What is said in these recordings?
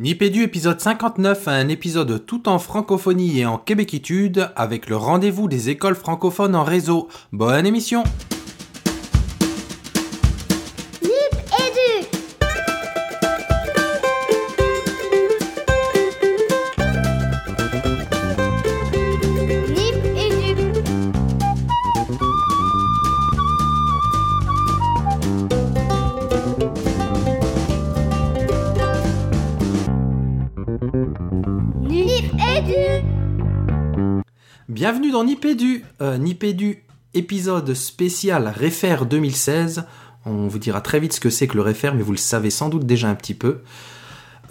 Nipédu épisode 59, un épisode tout en francophonie et en québéquitude avec le rendez-vous des écoles francophones en réseau. Bonne émission Nipédu, euh, Nipédu épisode spécial Réfère 2016. On vous dira très vite ce que c'est que le Réfère, mais vous le savez sans doute déjà un petit peu.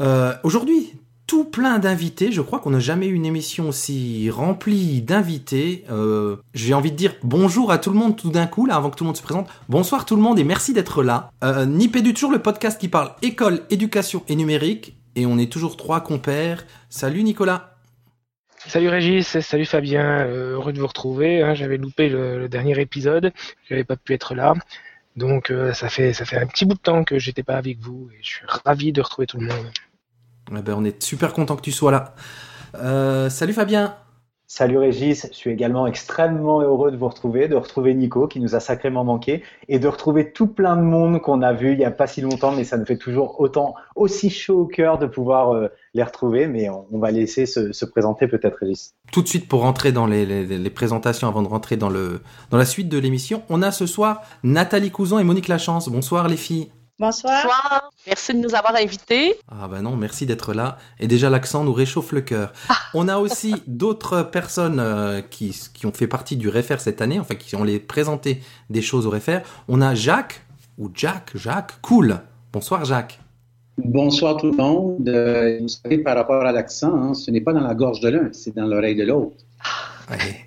Euh, Aujourd'hui, tout plein d'invités. Je crois qu'on n'a jamais eu une émission aussi remplie d'invités. Euh, J'ai envie de dire bonjour à tout le monde tout d'un coup, là, avant que tout le monde se présente. Bonsoir tout le monde et merci d'être là. Euh, toujours le podcast qui parle école, éducation et numérique. Et on est toujours trois compères. Salut Nicolas. Salut Régis, salut Fabien, euh, heureux de vous retrouver. hein. J'avais loupé le, le dernier épisode, j'avais pas pu être là. Donc euh, ça fait ça fait un petit bout de temps que j'étais pas avec vous et je suis ravi de retrouver tout le monde. Eh ben, on est super content que tu sois là. Euh, salut Fabien. Salut Régis, je suis également extrêmement heureux de vous retrouver, de retrouver Nico qui nous a sacrément manqué et de retrouver tout plein de monde qu'on a vu il n'y a pas si longtemps, mais ça nous fait toujours autant aussi chaud au cœur de pouvoir euh, les retrouver, mais on, on va laisser se, se présenter peut-être Régis. Tout de suite pour rentrer dans les, les- les présentations, avant de rentrer dans, le, dans la suite de l'émission, on a ce soir Nathalie Couson et Monique Lachance. Bonsoir les filles. Bonsoir. Bonsoir, merci de nous avoir invités. Ah bah non, merci d'être là. Et déjà l'accent nous réchauffe le cœur. On a aussi d'autres personnes euh, qui, qui ont fait partie du Réfère cette année, enfin qui ont les présenté des choses au Réfère. On a Jacques, ou Jack, Jacques, cool. Bonsoir Jacques. Bonsoir tout le monde. Euh, vous savez, par rapport à l'accent, hein, ce n'est pas dans la gorge de l'un, c'est dans l'oreille de l'autre. Ouais,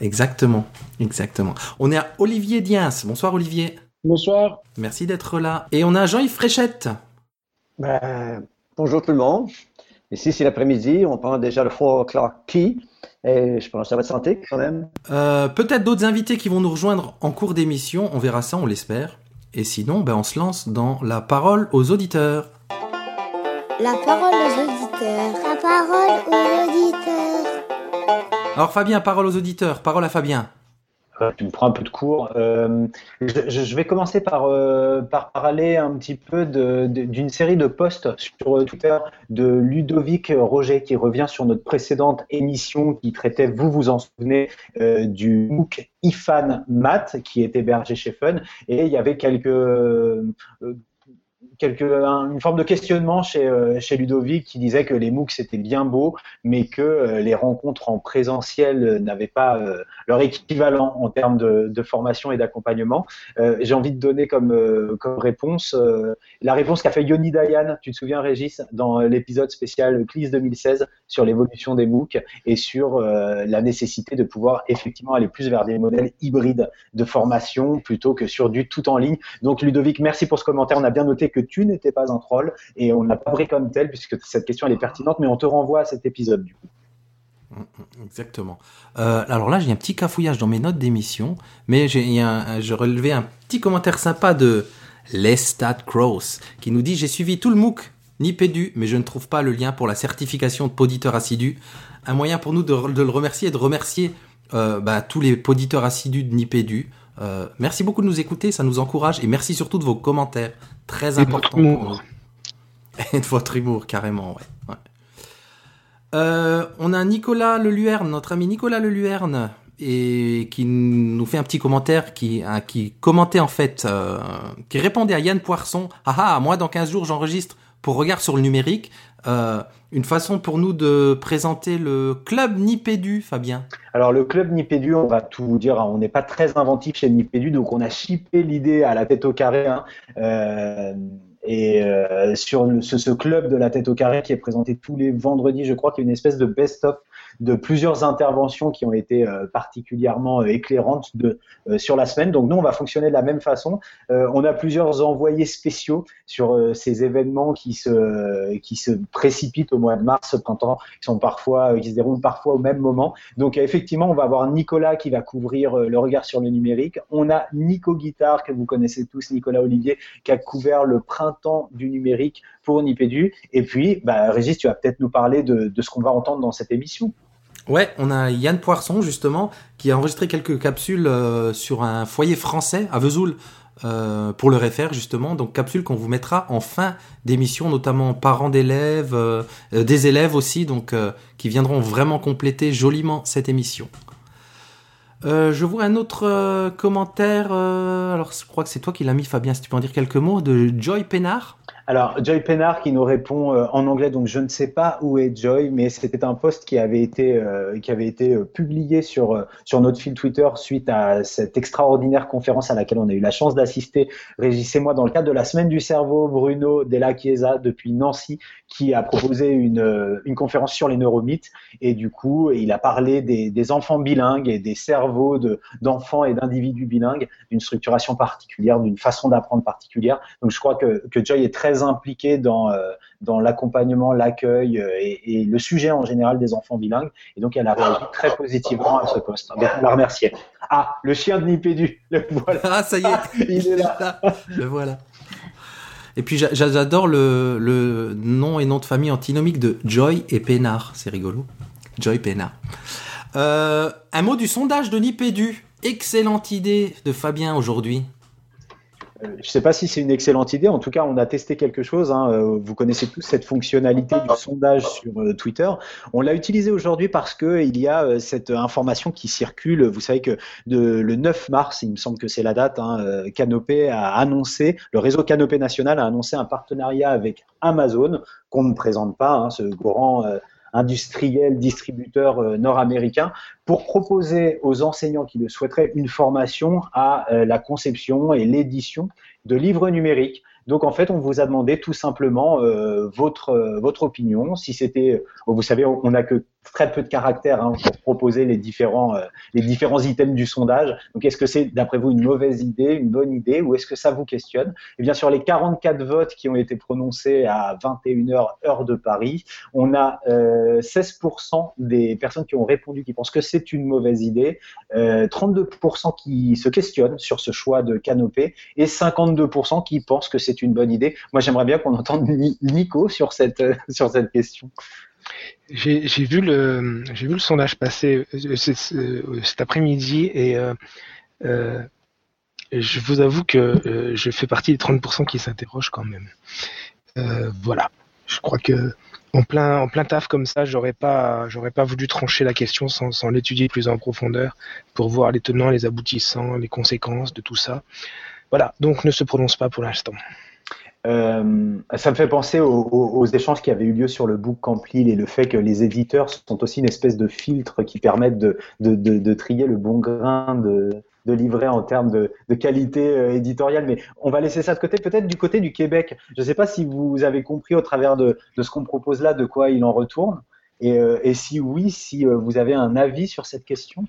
exactement, exactement. On est à Olivier Diens. Bonsoir Olivier. Bonsoir. Merci d'être là. Et on a Jean-Yves Fréchette. Ben, bonjour tout le monde. Ici, c'est l'après-midi. On prend déjà le 4 o'clock tea. Et je pense que ça va de santé quand même. Euh, Peut-être d'autres invités qui vont nous rejoindre en cours d'émission. On verra ça, on l'espère. Et sinon, ben, on se lance dans la parole aux auditeurs. La parole aux auditeurs. La parole aux auditeurs. Alors Fabien, parole aux auditeurs. Parole à Fabien. Euh, tu me prends un peu de cours. Euh, je, vais commencer par, euh, par parler un petit peu de- de- d'une série de posts sur euh, Twitter de Ludovic Roger qui revient sur notre précédente émission qui traitait, vous vous en souvenez, euh, du MOOC IFAN Math qui est hébergé chez Fun. Et il y avait quelques, quelques, un- une forme de questionnement chez, euh, chez Ludovic qui disait que les MOOC c'était bien beau, mais que euh, les rencontres en présentiel euh, n'avaient pas leur équivalent en termes de, formation et d'accompagnement. J'ai envie de donner comme, comme réponse la réponse qu'a fait Yoni Dayan, tu te souviens Régis, dans l'épisode spécial CLIS 2016 sur l'évolution des MOOC et sur la nécessité de pouvoir effectivement aller plus vers des modèles hybrides de formation plutôt que sur du tout en ligne. Donc Ludovic, merci pour ce commentaire. On a bien noté que tu n'étais pas un troll et on l'a pas pris comme tel puisque cette question elle est pertinente, mais on te renvoie à cet épisode du coup. Exactement. Euh, alors là, j'ai un petit cafouillage dans mes notes d'émission, mais j'ai a un- petit commentaire sympa de Lestat Cross qui nous dit J'ai suivi tout le MOOC Nipédu, mais je ne trouve pas le lien pour la certification de poditeur assidu. Un moyen pour nous de, de le remercier et de remercier euh, bah, tous les poditeurs assidus de Nipédu. Euh, merci beaucoup de nous écouter, ça nous encourage et merci surtout de vos commentaires, très Et de importants. Et de votre humour, carrément, ouais. ouais. Euh, on a Nicolas Leluerne, notre ami Nicolas Leluerne, et qui nous fait un petit commentaire qui, hein, qui commentait en fait, euh, qui répondait à Yann Poisson. Ah ah, moi dans 15 jours j'enregistre pour Regard sur le numérique. Euh, une façon pour nous de présenter le club Nipédu, Fabien. Alors le club Nipédu, on va tout vous dire, hein, on n'est pas très inventif chez Nipédu, donc on a chippé l'idée à la tête au carré. hein, euh, et euh, sur ce, ce club de la tête au carré qui est présenté tous les vendredis, je crois qu'il y a une espèce de best-of de plusieurs interventions qui ont été euh, particulièrement euh, éclairantes euh, sur la semaine. Donc nous, on va fonctionner de la même façon. on a plusieurs envoyés spéciaux sur ces événements qui se, qui se précipitent au mois de mars, printemps, qui se déroulent parfois au même moment. Donc effectivement, on va avoir Nicolas qui va couvrir le regard sur le numérique. On a Nico Guitare que vous connaissez tous, Nicolas Olivier, qui a couvert le printemps du numérique pour Nipédu. Et puis, bah, Régis, tu vas peut-être nous parler de ce qu'on va entendre dans cette émission. Ouais, on a Yann Poisson justement qui a enregistré quelques capsules euh, sur un foyer français à Vesoul euh, pour le réfère justement. Donc capsules qu'on vous mettra en fin d'émission, notamment parents d'élèves, euh, des élèves aussi, donc qui viendront vraiment compléter joliment cette émission. je vois un autre commentaire. alors, je crois que c'est toi qui l'as mis, Fabien. Si tu peux en dire quelques mots de Joy Pénard. Alors, Joy Pennard qui nous répond euh, en anglais, donc je ne sais pas où est Joy, mais c'était un post qui avait été, euh, qui avait été euh, publié sur, sur notre fil Twitter suite à cette extraordinaire conférence à laquelle on a eu la chance d'assister, Régis et moi, dans le cadre de la Semaine du Cerveau, Bruno Della Chiesa depuis Nancy, qui a proposé une, une conférence sur les neuromythes. Et du coup, il a parlé des, enfants bilingues et des cerveaux d'enfants et d'individus bilingues, d'une structuration particulière, d'une façon d'apprendre particulière. Donc, je crois que, que Joy est très impliqué dans, euh, dans l'accompagnement, l'accueil euh, et, le sujet en général des enfants bilingues. Et donc, elle a réagi très positivement à ce poste. On la remercier. Ah, le chien de Nipédu, le voilà. Ah, ça y est, il est là. le voilà. Et puis j'adore le, le, nom et nom de famille antinomique de Joy et Pénard. C'est rigolo. Joy Pénard. Euh, un mot du sondage de Nipédu. Excellente idée de Fabien aujourd'hui. Euh, je ne sais pas si c'est une excellente idée. En tout cas, on a testé quelque chose. Hein. Euh, vous connaissez tous cette fonctionnalité du sondage sur euh, Twitter. On l'a utilisé aujourd'hui parce que il y a cette information qui circule. Vous savez que le 9 mars, il me semble que c'est la date, hein, Canopé a annoncé, le réseau Canopé national a annoncé un partenariat avec Amazon qu'on ne présente pas, hein, ce grand industriel, distributeur euh, nord-américain, pour proposer aux enseignants qui le souhaiteraient une formation à euh, la conception et l'édition de livres numériques. Donc en fait, on vous a demandé tout simplement euh, votre votre opinion. Si c'était, vous savez, on n'a que très peu de caractères hein, pour proposer les différents, euh, les différents items du sondage. Donc, est-ce que c'est, d'après vous, une mauvaise idée, une bonne idée, ou est-ce que ça vous questionne? Et bien, sur les 44 votes qui ont été prononcés à 21h heure de Paris, on a euh, 16% des personnes qui ont répondu qui pensent que c'est une mauvaise idée, euh, 32% qui se questionnent sur ce choix de canopée, et 52% qui pensent que c'est une bonne idée. Moi, j'aimerais bien qu'on entende Nico sur cette, sur cette question. J'ai vu le sondage passer euh, cet après-midi et euh, euh, je vous avoue que je fais partie des 30% qui s'interrogent quand même. voilà. Je crois que en plein taf comme ça, j'aurais pas pas voulu trancher la question sans, sans l'étudier plus en profondeur pour voir les tenants, les aboutissants, les conséquences de tout ça. Voilà. Donc ne se prononce pas pour l'instant. Euh, ça me fait penser aux, échanges qui avaient eu lieu sur le book Camp et le fait que les éditeurs sont aussi une espèce de filtre qui permettent de, de, de, trier le bon grain de, de livret en termes de, qualité euh, éditoriale. Mais on va laisser ça de côté. Peut-être du côté du Québec. Je ne sais pas si vous avez compris au travers de, ce qu'on propose là de quoi il en retourne. Et, euh, et si oui, si vous avez un avis sur cette question.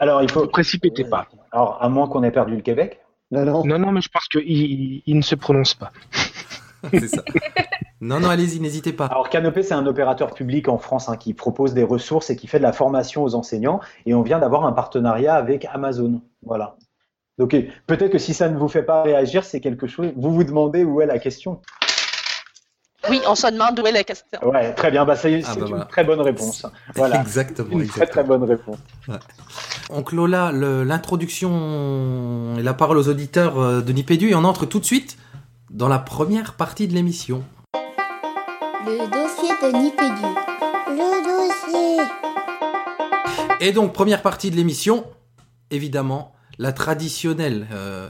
Alors, il faut. Ne précipitez pas. Alors, à moins qu'on ait perdu le Québec. Non, non. mais je pense qu'il il ne se prononce pas. c'est ça. Non, non, allez-y, n'hésitez pas. Alors, Canopé, c'est un opérateur public en France hein, qui propose des ressources et qui fait de la formation aux enseignants. Et on vient d'avoir un partenariat avec Amazon. Voilà. Donc, peut-être que si ça ne vous fait pas réagir, c'est quelque chose. Vous vous demandez où est la question. Oui, on se demande où est la question. Ouais, très bien. Bah, c'est ah, bah, une très bonne réponse. Voilà. exactement. Une très très bonne réponse. Ouais. On clôt là l'introduction et la parole aux auditeurs euh, de Nipédu et on entre tout de suite dans la première partie de l'émission. Le dossier de Nipédu. Le dossier. Et donc, première partie de l'émission, évidemment, la traditionnelle euh,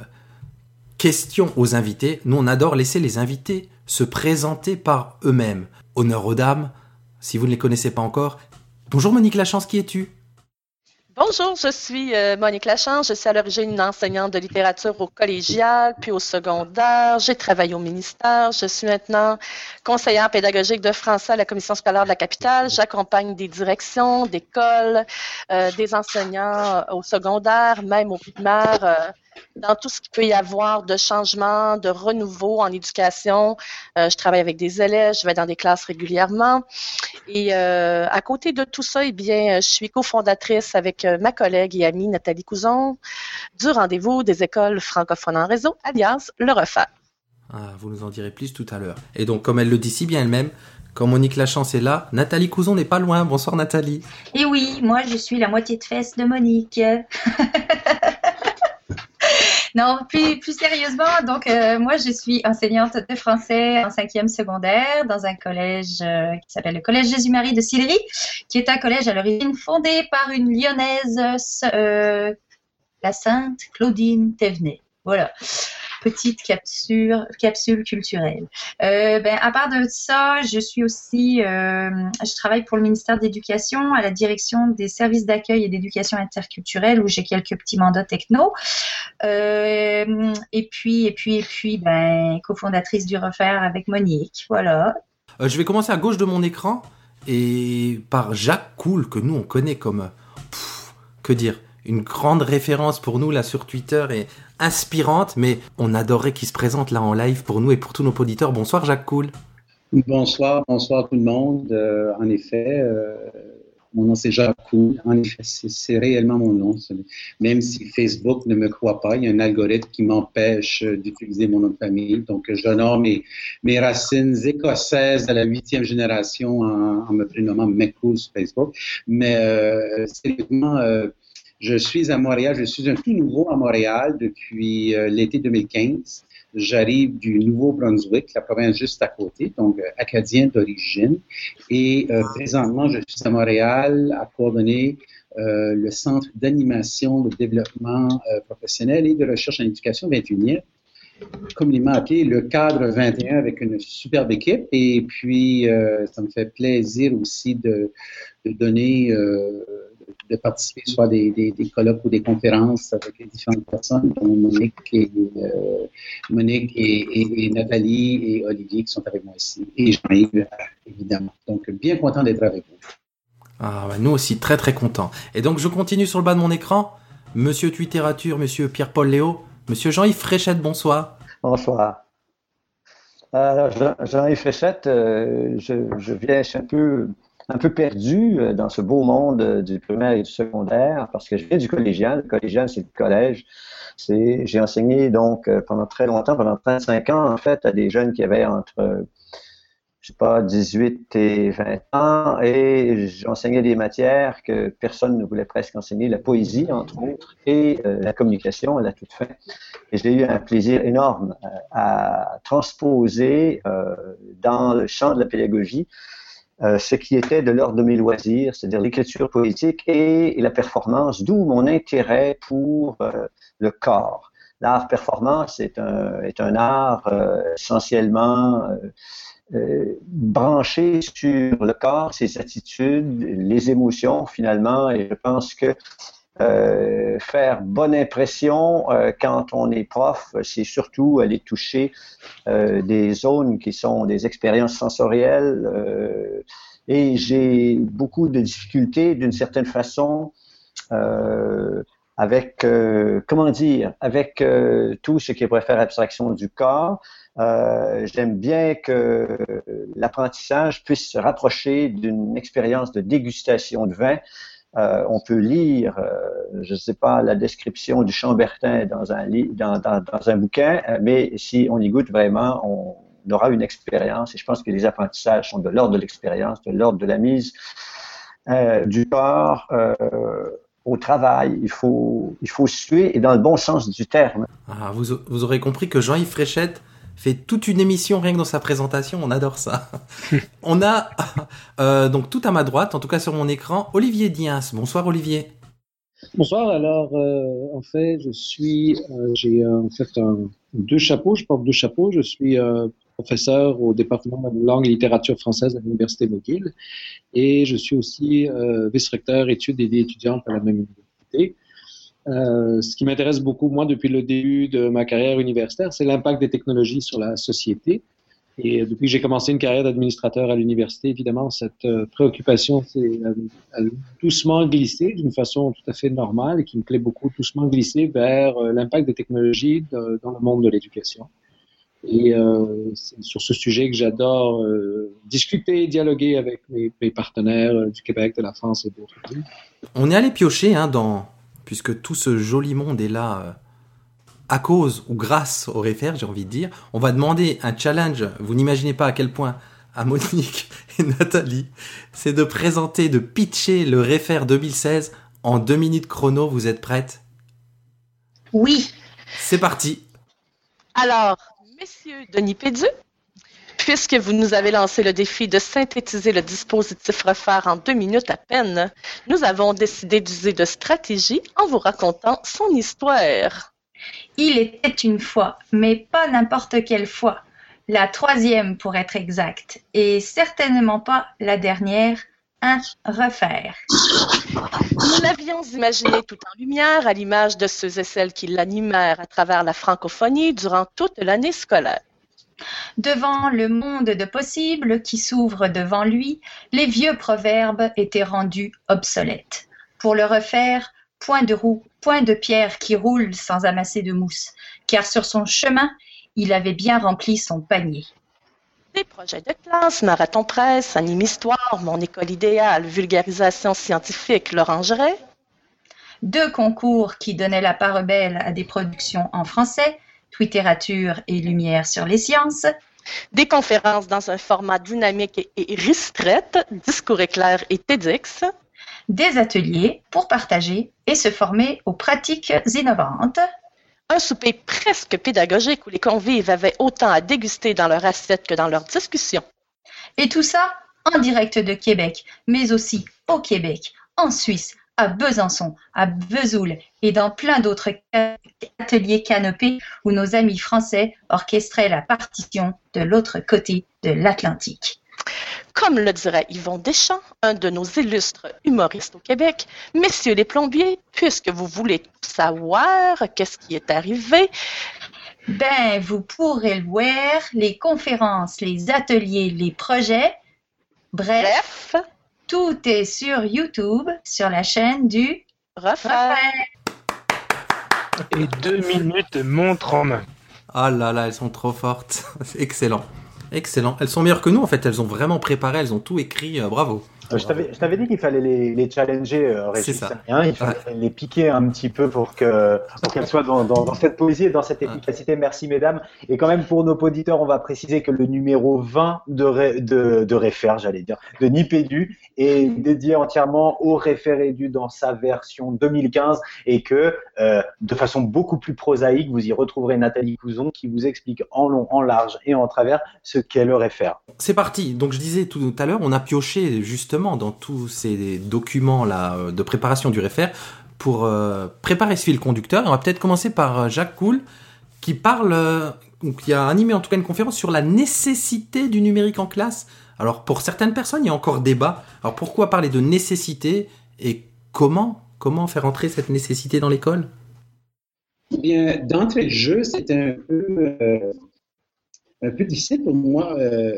question aux invités. Nous, on adore laisser les invités se présenter par eux-mêmes. Honneur aux dames, si vous ne les connaissez pas encore. Bonjour Monique Lachance, qui es-tu? Bonjour, je suis euh, Monique Lachance. Je suis à l'origine une enseignante de littérature au collégial, puis au secondaire. J'ai travaillé au ministère. Je suis maintenant conseillère pédagogique de français à la Commission scolaire de la capitale. J'accompagne des directions, d'écoles, euh, des enseignants euh, au secondaire, même au primaire. Dans tout ce qu'il peut y avoir de changement, de renouveau en éducation. Euh, je travaille avec des élèves, je vais dans des classes régulièrement. Et euh, à côté de tout ça, eh bien, je suis cofondatrice avec euh, ma collègue et amie Nathalie Couson du rendez-vous des écoles francophones en réseau, alias le refaire. Ah, vous nous en direz plus tout à l'heure. Et donc, comme elle le dit si bien elle-même, quand Monique Lachance est là, Nathalie Couson n'est pas loin. Bonsoir Nathalie. Et oui, moi je suis la moitié de fesse de Monique. non, plus, sérieusement, donc euh, moi je suis enseignante de français en cinquième secondaire dans un collège euh, qui s'appelle le Collège Jésus-Marie de Sillery, qui est un collège à l'origine fondé par une lyonnaise, euh, la sainte Claudine Thévenet. Voilà petite capsule, culturelle. Euh, ben, à part de ça, je suis aussi, euh, je travaille pour le ministère de l'Éducation à la direction des services d'accueil et d'éducation interculturelle où j'ai quelques petits mandats techno. Euh, et puis, et puis, et puis, ben, cofondatrice du Refaire avec Monique. Voilà. Euh, je vais commencer à gauche de mon écran et par Jacques Cool que nous on connaît comme que dire? Une grande référence pour nous là sur Twitter et inspirante, mais on adorerait qu'il se présente là en live pour nous et pour tous nos auditeurs. Bonsoir Jacques Cool. Bonsoir, bonsoir tout le monde. Euh, en effet, euh, mon nom c'est Jacques Cool. En effet, c'est c'est réellement mon nom. Même si Facebook ne me croit pas, il y a un algorithme qui m'empêche euh, d'utiliser mon nom de famille. Donc, j'honore mes, racines écossaises à la huitième génération en, en me prénommant McCool sur Facebook. Mais euh, sérieusement, euh, je suis à Montréal. Je suis un tout nouveau à Montréal depuis euh, l'été 2015. J'arrive du Nouveau-Brunswick, la province juste à côté, donc euh, acadien d'origine. Et euh, présentement, je suis à Montréal à coordonner euh, le Centre d'animation, de développement professionnel et de recherche en éducation 21e, communément appelé le cadre 21 avec une superbe équipe. Et puis, ça me fait plaisir aussi de, donner, de participer soit à des, des, des colloques ou des conférences avec les différentes personnes, dont Monique et, euh, Monique et, et- et Nathalie et Olivier qui sont avec moi ici. Et Jean-Yves, évidemment. Donc, bien content d'être avec vous. Ah, bah, nous aussi très très contents. Et donc je continue sur le bas de mon écran. Monsieur Twitterature, Monsieur Pierre-Paul Léo, Monsieur Jean-Yves Fréchette, bonsoir. Bonsoir. Alors, Jean- Jean-Yves Fréchette, euh, je, je viens, je suis un peu, un peu perdu euh, dans ce beau monde euh, du primaire et du secondaire parce que je viens du collégial. Le collégial, c'est le collège. C'est, j'ai enseigné donc euh, pendant très longtemps, pendant 35 ans, en fait, à des jeunes qui avaient entre, je sais pas, 18 et 20 ans et j'enseignais des matières que personne ne voulait presque enseigner, la poésie, entre autres, et la communication à la toute fin. Et j'ai eu un plaisir énorme à transposer dans le champ de la pédagogie euh, ce qui était de l'ordre de mes loisirs, c'est-à-dire l'écriture poétique et, la performance, d'où mon intérêt pour euh, le corps. L'art performance est un, est un art euh, essentiellement euh, branché sur le corps, ses attitudes, les émotions finalement, et je pense que euh, faire bonne impression euh, quand on est prof, c'est surtout aller toucher euh, des zones qui sont des expériences sensorielles. euh, et j'ai beaucoup de difficultés, d'une certaine façon, euh, avec, comment dire, avec tout ce qui pourrait abstraction du corps. J'aime bien que l'apprentissage puisse se rapprocher d'une expérience de dégustation de vin. Euh, on peut lire, euh, je ne sais pas, la description du Chambertin dans un, dans, un bouquin, euh, mais si on y goûte vraiment, on, aura une expérience. Et je pense que les apprentissages sont de l'ordre de l'expérience, de l'ordre de la mise du corps au travail. Il faut, il faut suer et dans le bon sens du terme. Ah, vous, vous aurez compris que Jean-Yves Fréchette fait toute une émission rien que dans sa présentation. On adore ça. On a euh, donc tout à ma droite, en tout cas sur mon écran, Olivier Diens. Bonsoir Olivier. Bonsoir. Alors, euh, en fait, je suis, euh, j'ai en fait deux chapeaux. Je porte deux chapeaux. Je suis professeur au département de langue et littérature française à l'université McGill, et je suis aussi vice-recteur études et étudiantes à la même université. Euh, ce qui m'intéresse beaucoup, moi, depuis le début de ma carrière universitaire, c'est l'impact des technologies sur la société. Et depuis que j'ai commencé une carrière d'administrateur à l'université, évidemment, cette euh, préoccupation s'est doucement glissée d'une façon tout à fait normale et qui me plaît beaucoup, doucement glissée vers euh, l'impact des technologies dans le monde de l'éducation. Et euh, c'est sur ce sujet que j'adore euh, discuter, dialoguer avec mes, mes partenaires euh, du Québec, de la France et d'autres pays. On est allé piocher hein, dans, puisque tout ce joli monde est là euh, à cause ou grâce au réfère, j'ai envie de dire. On va demander un challenge. Vous n'imaginez pas à quel point à Monique et Nathalie, c'est de présenter, de pitcher le réfère 2016 en deux minutes chrono. Vous êtes prêtes? Oui. C'est parti. Alors, messieurs Denis Pédu, puisque vous nous avez lancé le défi de synthétiser le dispositif refaire en deux minutes à peine, nous avons décidé d'user de stratégie en vous racontant son histoire. Il était une fois, mais pas n'importe quelle fois. La troisième pour être exact, et certainement pas la dernière, un refaire. Nous l'avions imaginé tout en lumière à l'image de ceux et celles qui l'animèrent à travers la francophonie durant toute l'année scolaire. Devant le monde de possibles qui s'ouvre devant lui, les vieux proverbes étaient rendus obsolètes. Pour le refaire, point de roue, point de pierre qui roule sans amasser de mousse, car sur son chemin, il avait bien rempli son panier. Des projets de classe, marathon presse, anime histoire, mon école idéale, vulgarisation scientifique, l'orangerie. Deux concours qui donnaient la part belle à des productions en français, Twitterature et Lumière sur les sciences. Des conférences dans un format dynamique et restrette, discours éclairs et TEDx. Des ateliers pour partager et se former aux pratiques innovantes. Un souper presque pédagogique où les convives avaient autant à déguster dans leur assiette que dans leur discussion. Et tout ça en direct de Québec, mais aussi au Québec, en Suisse, à Besançon, à Vesoul et dans plein d'autres ateliers canopés où nos amis français orchestraient la partition de l'autre côté de l'Atlantique. Comme le dirait Yvon Deschamps, un de nos illustres humoristes au Québec, messieurs les plombiers, puisque vous voulez savoir, qu'est-ce qui est arrivé? Ben, vous pourrez le voir, les conférences, les ateliers, les projets. Bref, Bref, tout est sur YouTube, sur la chaîne du. Refaire. Et deux minutes montre en main. Ah là là, elles sont trop fortes. Excellent. Excellent. Elles sont meilleures que nous, en fait. Elles ont vraiment préparé, elles ont tout écrit. euh, bravo. Euh, Je t'avais, dit qu'il fallait les, les challenger, euh, Régis. C'est ça. Hein, il fallait les piquer un petit peu pour que pour qu'elles soient dans, dans, dans cette poésie et dans cette efficacité. Merci mesdames. Et quand même pour nos auditeurs, on va préciser que le numéro 20 de ré, de, de réfère, j'allais dire, de Nipédu est dédié entièrement au référédu dans sa version 2015 et que euh, de façon beaucoup plus prosaïque, vous y retrouverez Nathalie Couzon qui vous explique en long, en large et en travers ce qu'est le réfère. C'est parti. Donc je disais tout à l'heure, on a pioché dans tous ces documents là euh, de préparation du réfère pour euh, préparer ce fil conducteur. On va peut-être commencer par euh, Jacques Coul qui parle, qui a animé en tout cas une conférence sur la nécessité du numérique en classe. Alors pour certaines personnes, il y a encore débat. Alors pourquoi parler de nécessité et comment comment faire entrer cette nécessité dans l'école? Eh Bien, d'entrée de jeu, c'est un peu, un peu difficile pour moi euh,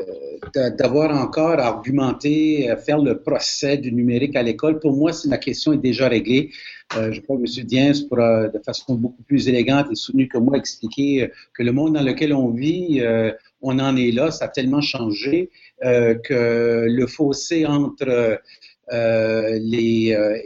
d'a- d'avoir encore à argumenter, à faire le procès du numérique à l'école. Pour moi, si la question est déjà réglée, euh, je crois que M. Diens pourra, de façon beaucoup plus élégante et soutenue que moi, expliquer euh, que le monde dans lequel on vit, euh, on en est là, ça a tellement changé euh, que le fossé entre euh, les, euh,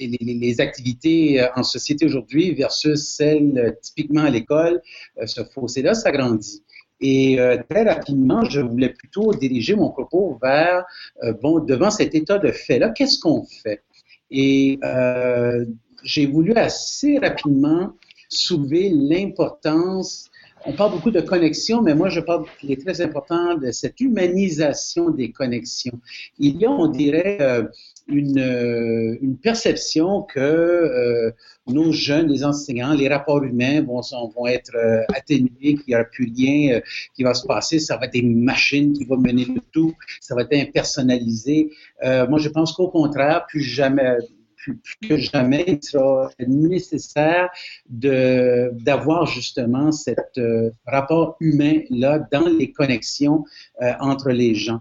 les, activités euh, en société aujourd'hui versus celles euh, typiquement à l'école, euh, ce fossé-là s'agrandit. Et euh, très rapidement, je voulais plutôt diriger mon propos vers, euh, bon, devant cet état de fait-là, qu'est-ce qu'on fait? Et euh, j'ai voulu assez rapidement soulever l'importance, on parle beaucoup de connexion, mais moi je parle qu'il est très important de cette humanisation des connexions. Il y a, on dirait, euh, une, euh, une perception que euh, nos jeunes, les enseignants, les rapports humains vont, vont être euh, atténués, qu'il n'y aura plus rien qui va se passer, ça va être une machine qui va mener le tout, ça va être impersonnalisé. Moi, je pense qu'au contraire, plus jamais, plus, que jamais, il sera nécessaire d'avoir justement cet euh, rapport humain là dans les connexions euh, entre les gens.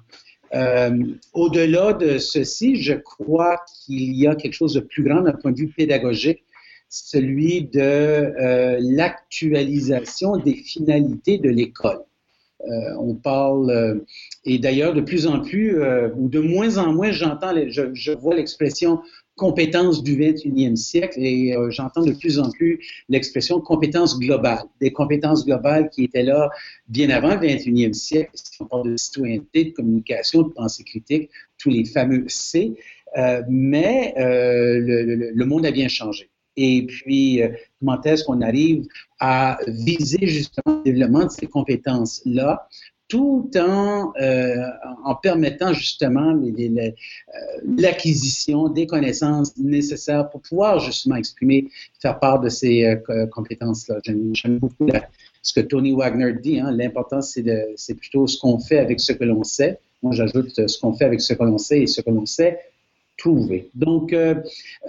Euh, Au-delà de ceci, je crois qu'il y a quelque chose de plus grand d'un point de vue pédagogique, celui de l'actualisation des finalités de l'école. On parle, et d'ailleurs de plus en plus, ou de moins en moins, j'entends, je vois l'expression compétences du 21e siècle et euh, j'entends de plus en plus l'expression compétences globales, des compétences globales qui étaient là bien avant le 21e siècle. Si on parle de citoyenneté, de communication, de pensée critique, tous les fameux C, euh, mais euh, le, le- monde a bien changé. Et puis, comment est-ce qu'on arrive à viser justement le développement de ces compétences-là, tout en, euh, en permettant justement euh, l'acquisition des connaissances nécessaires pour pouvoir justement exprimer, faire part de ces euh, co- compétences-là. J'aime beaucoup ce que Tony Wagner dit. Hein, L'important, c'est plutôt ce qu'on fait avec ce que l'on sait. Moi, j'ajoute ce qu'on fait avec ce que l'on sait et ce que l'on sait trouver. Donc, euh,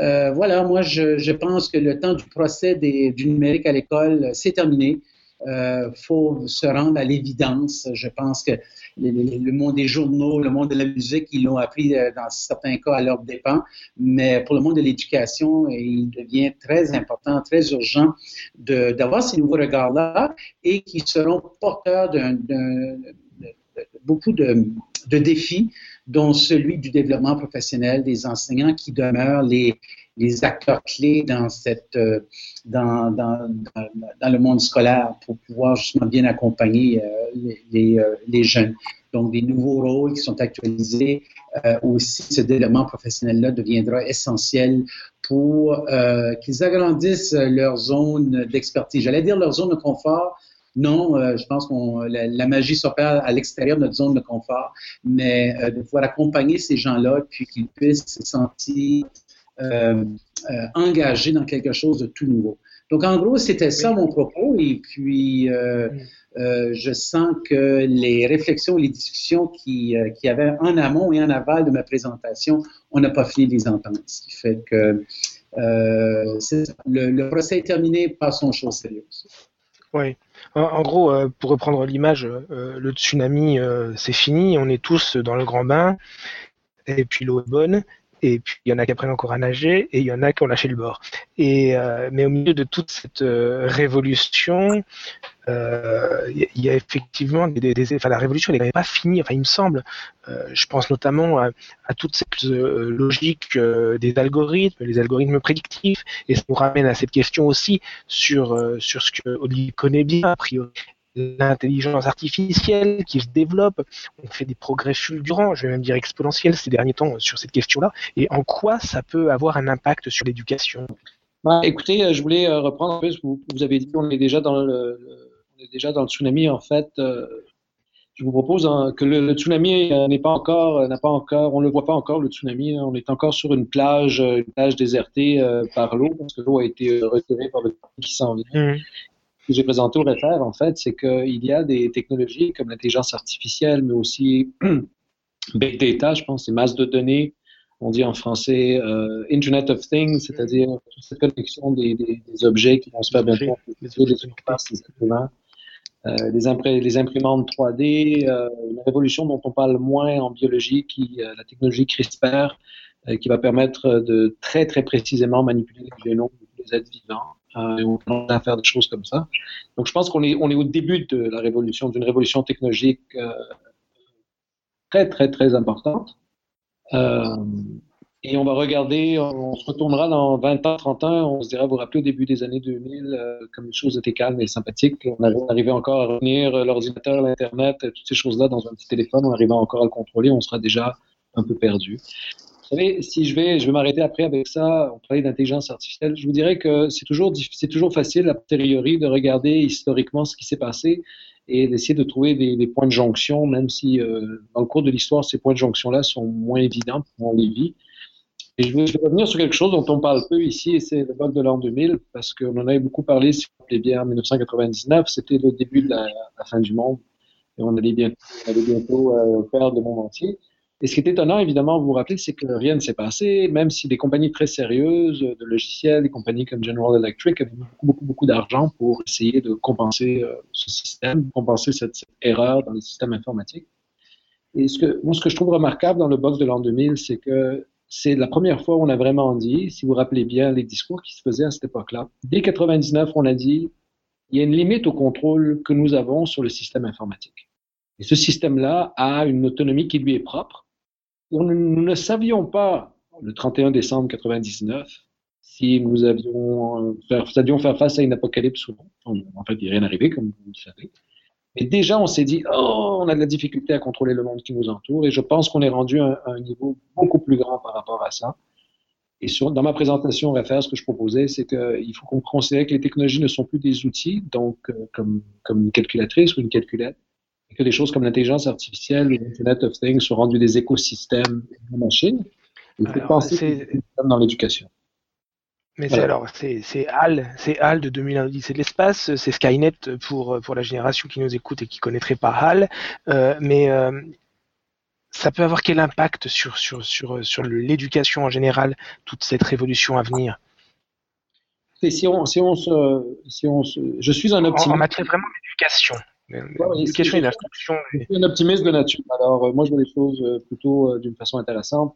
euh, voilà, moi, je, je pense que le temps du procès des- du numérique à l'école, c'est terminé. Il faut se rendre à l'évidence. Je pense que le, monde des journaux, le monde de la musique, ils l'ont appris euh, dans certains cas à leur dépens, mais pour le monde de l'éducation, il devient très important, très urgent d'avoir ces nouveaux regards-là et qui seront porteurs d'un- beaucoup de défis, dont celui du développement professionnel des enseignants qui demeurent les, les acteurs clés dans, cette, euh, dans, dans, dans, le monde scolaire pour pouvoir justement bien accompagner euh, les, euh, les jeunes. Donc, des nouveaux rôles qui sont actualisés. Aussi, ce développement professionnel-là deviendra essentiel pour qu'ils agrandissent leur zone d'expertise. J'allais dire leur zone de confort. Non, je pense que la, la, magie s'opère à l'extérieur de notre zone de confort, mais de pouvoir accompagner ces gens-là, puis qu'ils puissent se sentir euh, engagés dans quelque chose de tout nouveau. Donc, en gros, c'était ça mon propos. Et puis, euh, euh, je sens que les réflexions, les discussions qui, euh, qui avaient en amont et en aval de ma présentation, on n'a pas fini de les entendre. Ce qui fait que euh, le, le, procès est terminé, passons aux choses sérieuses. Oui. En, en gros, euh, pour reprendre l'image, euh, le tsunami, c'est fini, on est tous dans le grand bain, et puis l'eau est bonne, et puis il y en a qui apprennent encore à nager et il y en a qui ont lâché le bord. Et euh, mais au milieu de toute cette euh, révolution, euh, il y a effectivement des, enfin la révolution n'est pas finie. Enfin il me semble, je pense notamment à, toute cette logique des algorithmes, les algorithmes prédictifs, et ça nous ramène à cette question aussi sur sur ce que Olivier connaît bien a priori l'intelligence artificielle qui se développe. On fait des progrès fulgurants, je vais même dire exponentiels ces derniers temps sur cette question-là. Et en quoi ça peut avoir un impact sur l'éducation? Bah, Écoutez, je voulais reprendre un peu ce que vous, avez dit. On est déjà dans le, on est déjà dans le tsunami en fait. Euh, je vous propose hein, que le, tsunami n'est pas encore, n'a pas encore, on ne le voit pas encore le tsunami. Hein, on est encore sur une plage, une plage désertée euh, par l'eau parce que l'eau a été retirée par le qui s'en vient. Mmh que j'ai présenté au réfère, en fait, c'est qu'il y a des technologies comme l'intelligence artificielle, mais aussi big data, je pense, c'est masse de données. On dit en français euh, Internet of Things, c'est-à-dire toute cette connexion des, des, des, objets qui vont se faire bientôt, les, les les imprimantes, euh, les, imprimantes 3D, euh, une révolution dont on parle moins en biologie, qui la technologie CRISPR, qui va permettre de très très précisément manipuler les génomes des êtres vivants euh, et on peut faire des choses comme ça. Donc je pense qu'on est, on est au début de la révolution, d'une révolution technologique euh, très très très importante. Euh, et on va regarder, on se retournera dans 20 ans, 30 ans, on se dira, vous vous rappelez au début des années 2000, euh, comme les choses étaient calmes et sympathiques, on arrivait encore à revenir l'ordinateur, l'Internet, toutes ces choses-là dans un petit téléphone, on arrivait encore à le contrôler, on sera déjà un peu perdu. Vous savez, si je vais, je vais m'arrêter après avec ça, on parlait d'intelligence artificielle, je vous dirais que c'est toujours, facile, a priori, de regarder historiquement ce qui s'est passé et d'essayer de trouver des, points de jonction, même si euh, dans le cours de l'histoire, ces points de jonction-là sont moins évidents pour les vit. Je vais, je vais, revenir sur quelque chose dont on parle peu ici, et c'est le bug de l'an 2000, parce qu'on en avait beaucoup parlé, si vous voulez bien, en 1999, c'était le début de la, fin du monde, et on allait bientôt, on allait bientôt euh, le monde entier. Et ce qui est étonnant, évidemment, vous vous rappelez, c'est que rien ne s'est passé, même si des compagnies très sérieuses de logiciels, des compagnies comme General Electric avaient beaucoup, beaucoup, d'argent pour essayer de compenser euh, ce système, compenser cette, erreur dans les systèmes informatiques. Et ce que, moi, ce que je trouve remarquable dans le box de l'an 2000, c'est que c'est la première fois où on a vraiment dit, si vous vous rappelez bien les discours qui se faisaient à cette époque-là, dès 99, on a dit, il y a une limite au contrôle que nous avons sur le système informatique. Et ce système-là a une autonomie qui lui est propre nous ne savions pas, le 31 décembre 99, si nous avions faire, allions faire face à une apocalypse ou non. En fait, il n'est rien arrivé, comme vous le savez. Mais déjà, on s'est dit, oh, on a de la difficulté à contrôler le monde qui nous entoure, et je pense qu'on est rendu à, un niveau beaucoup plus grand par rapport à ça. Et sur, dans ma présentation réfère, ce que je proposais, c'est qu'il faut qu'on considère que les technologies ne sont plus des outils, donc euh, comme, comme une calculatrice ou une calculette, et que des choses comme l'intelligence artificielle ou l'Internet of Things sont rendues des écosystèmes de machines. Il faut penser dans l'éducation. Mais c'est alors, c'est HAL, c'est HAL de 2001 c'est de l'espace, c'est Skynet pour, pour la génération qui nous écoute et qui connaîtrait pas HAL, euh, mais euh, ça peut avoir quel impact sur, sur, sur, sur l'éducation en général, toute cette révolution à venir? Si on, si on se, si on se, je suis un optimiste. En, en matière vraiment d'éducation. Je suis un optimiste de nature. Alors, euh, moi, je vois les choses euh, plutôt euh, d'une façon intéressante.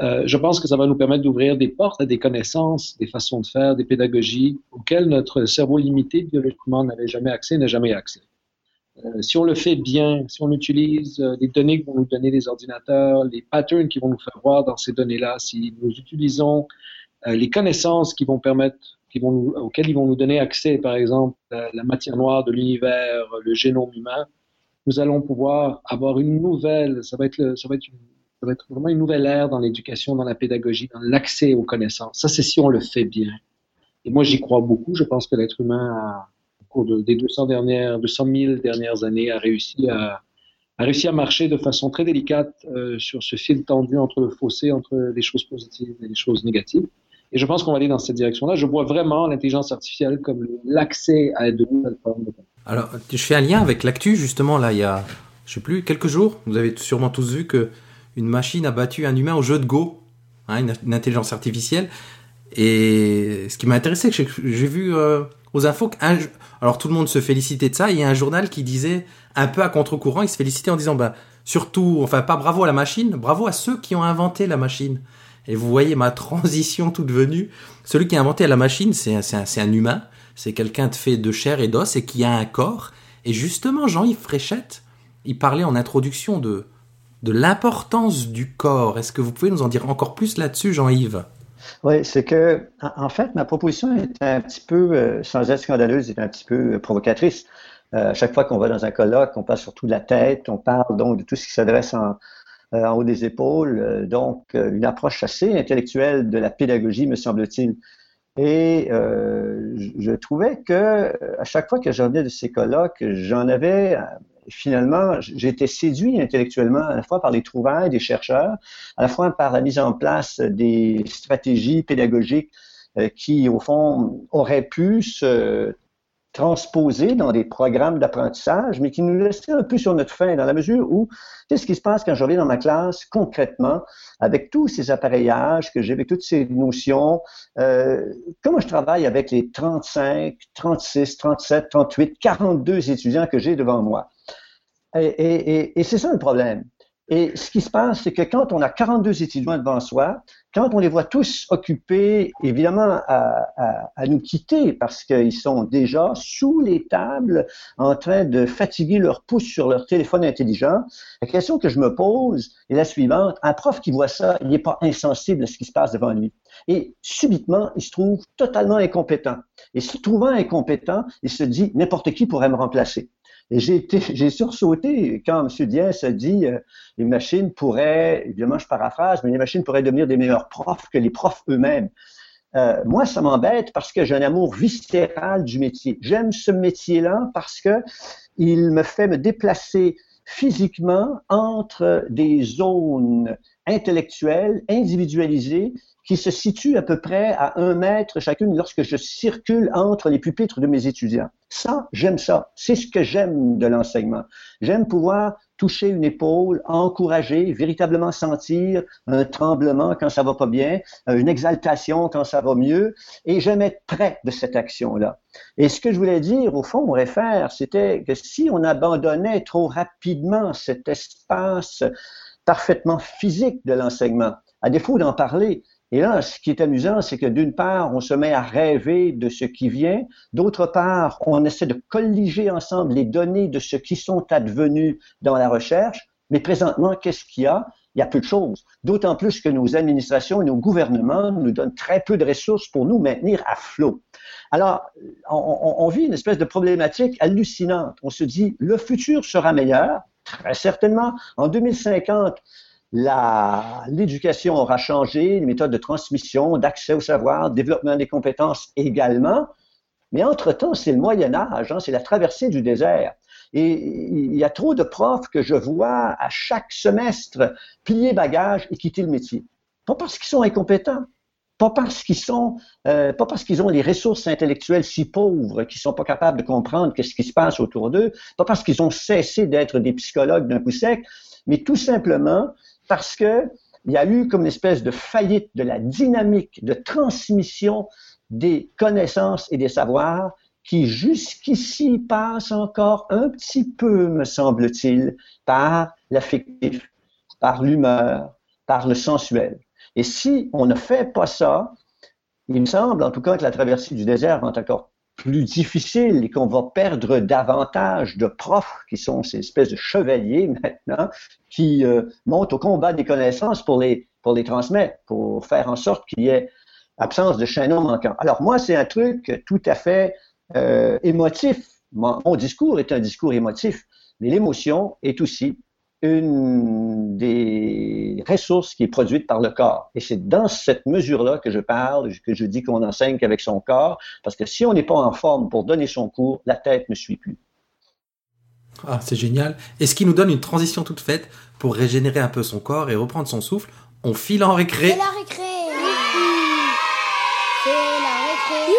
Euh, je pense que ça va nous permettre d'ouvrir des portes à des connaissances, des façons de faire, des pédagogies auxquelles notre cerveau limité biologiquement n'avait jamais accès, n'a jamais accès. Euh, si on le fait bien, si on utilise les données que vont nous donner les ordinateurs, les patterns qui vont nous faire voir dans ces données-là, si nous utilisons les connaissances qui vont permettre qui auxquels ils vont nous donner accès, par exemple, la, la matière noire de l'univers, le génome humain, nous allons pouvoir avoir une nouvelle, ça va être, vraiment une nouvelle ère dans l'éducation, dans la pédagogie, dans l'accès aux connaissances. Ça, c'est si on le fait bien. Et moi, j'y crois beaucoup. Je pense que l'être humain, au cours de, des 200 dernières, 200 000 dernières années, a réussi à, a réussi à marcher de façon très délicate euh, sur ce fil tendu entre le fossé, entre les choses positives et les choses négatives. Et je pense qu'on va aller dans cette direction-là. Je vois vraiment l'intelligence artificielle comme l'accès à de nouvelles formes de Alors, je fais un lien avec l'actu, justement, là, il y a, je sais plus, quelques jours, vous avez sûrement tous vu que une machine a battu un humain au jeu de Go, hein, une, intelligence artificielle. Et ce qui m'a intéressé, j'ai vu euh, aux infos qu'un... Alors tout le monde se félicitait de ça, il y a un journal qui disait, un peu à contre-courant, il se félicitait en disant, bah, surtout, enfin pas bravo à la machine, bravo à ceux qui ont inventé la machine. Et vous voyez ma transition toute venue. Celui qui a inventé la machine, c'est un, humain. C'est quelqu'un de fait de chair et d'os et qui a un corps. Et justement, Jean-Yves Fréchette, il parlait en introduction de, de l'importance du corps. Est-ce que vous pouvez nous en dire encore plus là-dessus, Jean-Yves? Oui, c'est que, en fait, ma proposition est un petit peu, euh, sans être scandaleuse, est un petit peu euh, provocatrice. Euh, chaque fois qu'on va dans un colloque, on parle surtout de la tête, on parle donc de tout ce qui s'adresse en, en haut des épaules. Euh, donc, euh, une approche assez intellectuelle de la pédagogie, me semble-t-il. Et euh, je trouvais que à chaque fois que je revenais de ces colloques, j'en avais finalement, j'étais séduit intellectuellement à la fois par les trouvailles des chercheurs, à la fois par la mise en place des stratégies pédagogiques qui, au fond, auraient pu se transposés dans des programmes d'apprentissage, mais qui nous laissaient un peu sur notre faim, dans la mesure où, qu'est-ce qui se passe quand je reviens dans ma classe concrètement, avec tous ces appareillages que j'ai, avec toutes ces notions, euh, comment je travaille avec les 35, 36, 37, 38, 42 étudiants que j'ai devant moi? Et c'est ça le problème. Et ce qui se passe, c'est que quand on a 42 étudiants devant soi, quand on les voit tous occupés, évidemment, à, nous quitter parce qu'ils sont déjà sous les tables en train de fatiguer leur pouce sur leur téléphone intelligent, la question que je me pose est la suivante. Un prof qui voit ça, il n'est pas insensible à ce qui se passe devant lui. Et subitement, il se trouve totalement incompétent. Et se trouvant incompétent, il se dit, n'importe qui pourrait me remplacer. Et j'ai sursauté quand M. Dien a dit euh, les machines pourraient, évidemment je paraphrase, mais les machines pourraient devenir des meilleurs profs que les profs eux-mêmes. Euh, moi, ça m'embête parce que j'ai un amour viscéral du métier. J'aime ce métier-là parce que il me fait me déplacer physiquement entre des zones intellectuelle, individualisée, qui se situe à peu près à un mètre chacune lorsque je circule entre les pupitres de mes étudiants. Ça, j'aime ça. C'est ce que j'aime de l'enseignement. J'aime pouvoir toucher une épaule, encourager, véritablement sentir un tremblement quand ça va pas bien, une exaltation quand ça va mieux, et j'aime être près de cette action-là. Et ce que je voulais dire, au fond, réfère, c'était que si on abandonnait trop rapidement cet espace parfaitement physique de l'enseignement, à défaut d'en parler, et là, ce qui est amusant, c'est que d'une part, on se met à rêver de ce qui vient, d'autre part, on essaie de colliger ensemble les données de ce qui sont advenus dans la recherche, mais présentement, qu'est-ce qu'il y a? Il y a peu de choses. D'autant plus que nos administrations et nos gouvernements nous donnent très peu de ressources pour nous maintenir à flot. Alors, on, on vit une espèce de problématique hallucinante. On se dit, le futur sera meilleur, très certainement. En 2050, l'éducation aura changé, les méthodes de transmission, d'accès au savoir, développement des compétences également. Mais entre-temps, c'est le Moyen Âge, hein, c'est la traversée du désert. Et il y a trop de profs que je vois à chaque semestre plier bagage et quitter le métier. Pas parce qu'ils sont incompétents, pas parce qu'ils sont, euh, pas parce qu'ils ont les ressources intellectuelles si pauvres qu'ils sont pas capables de comprendre qu'est-ce qui se passe autour d'eux, pas parce qu'ils ont cessé d'être des psychologues d'un coup sec, mais tout simplement parce que il y a eu comme une espèce de faillite de la dynamique de transmission des connaissances et des savoirs qui jusqu'ici passe encore un petit peu, me semble-t-il, par l'affectif, par l'humeur, par le sensuel. Et si on ne fait pas ça, il me semble en tout cas que la traversée du désert va encore plus difficile et qu'on va perdre davantage de profs qui sont ces espèces de chevaliers maintenant qui euh, montent au combat des connaissances pour les, pour les transmettre, pour faire en sorte qu'il y ait absence de chaînon manquant. Alors moi, c'est un truc tout à fait euh, émotif. mon, discours est un discours émotif, mais l'émotion est aussi une des ressources qui est produite par le corps. Et c'est dans cette mesure-là que je parle, que je dis qu'on enseigne qu'avec son corps, parce que si on n'est pas en forme pour donner son cours, la tête ne suit plus. Ah, c'est génial. Et ce qui nous donne une transition toute faite pour régénérer un peu son corps et reprendre son souffle, on file en récré. C'est la récré C'est la récré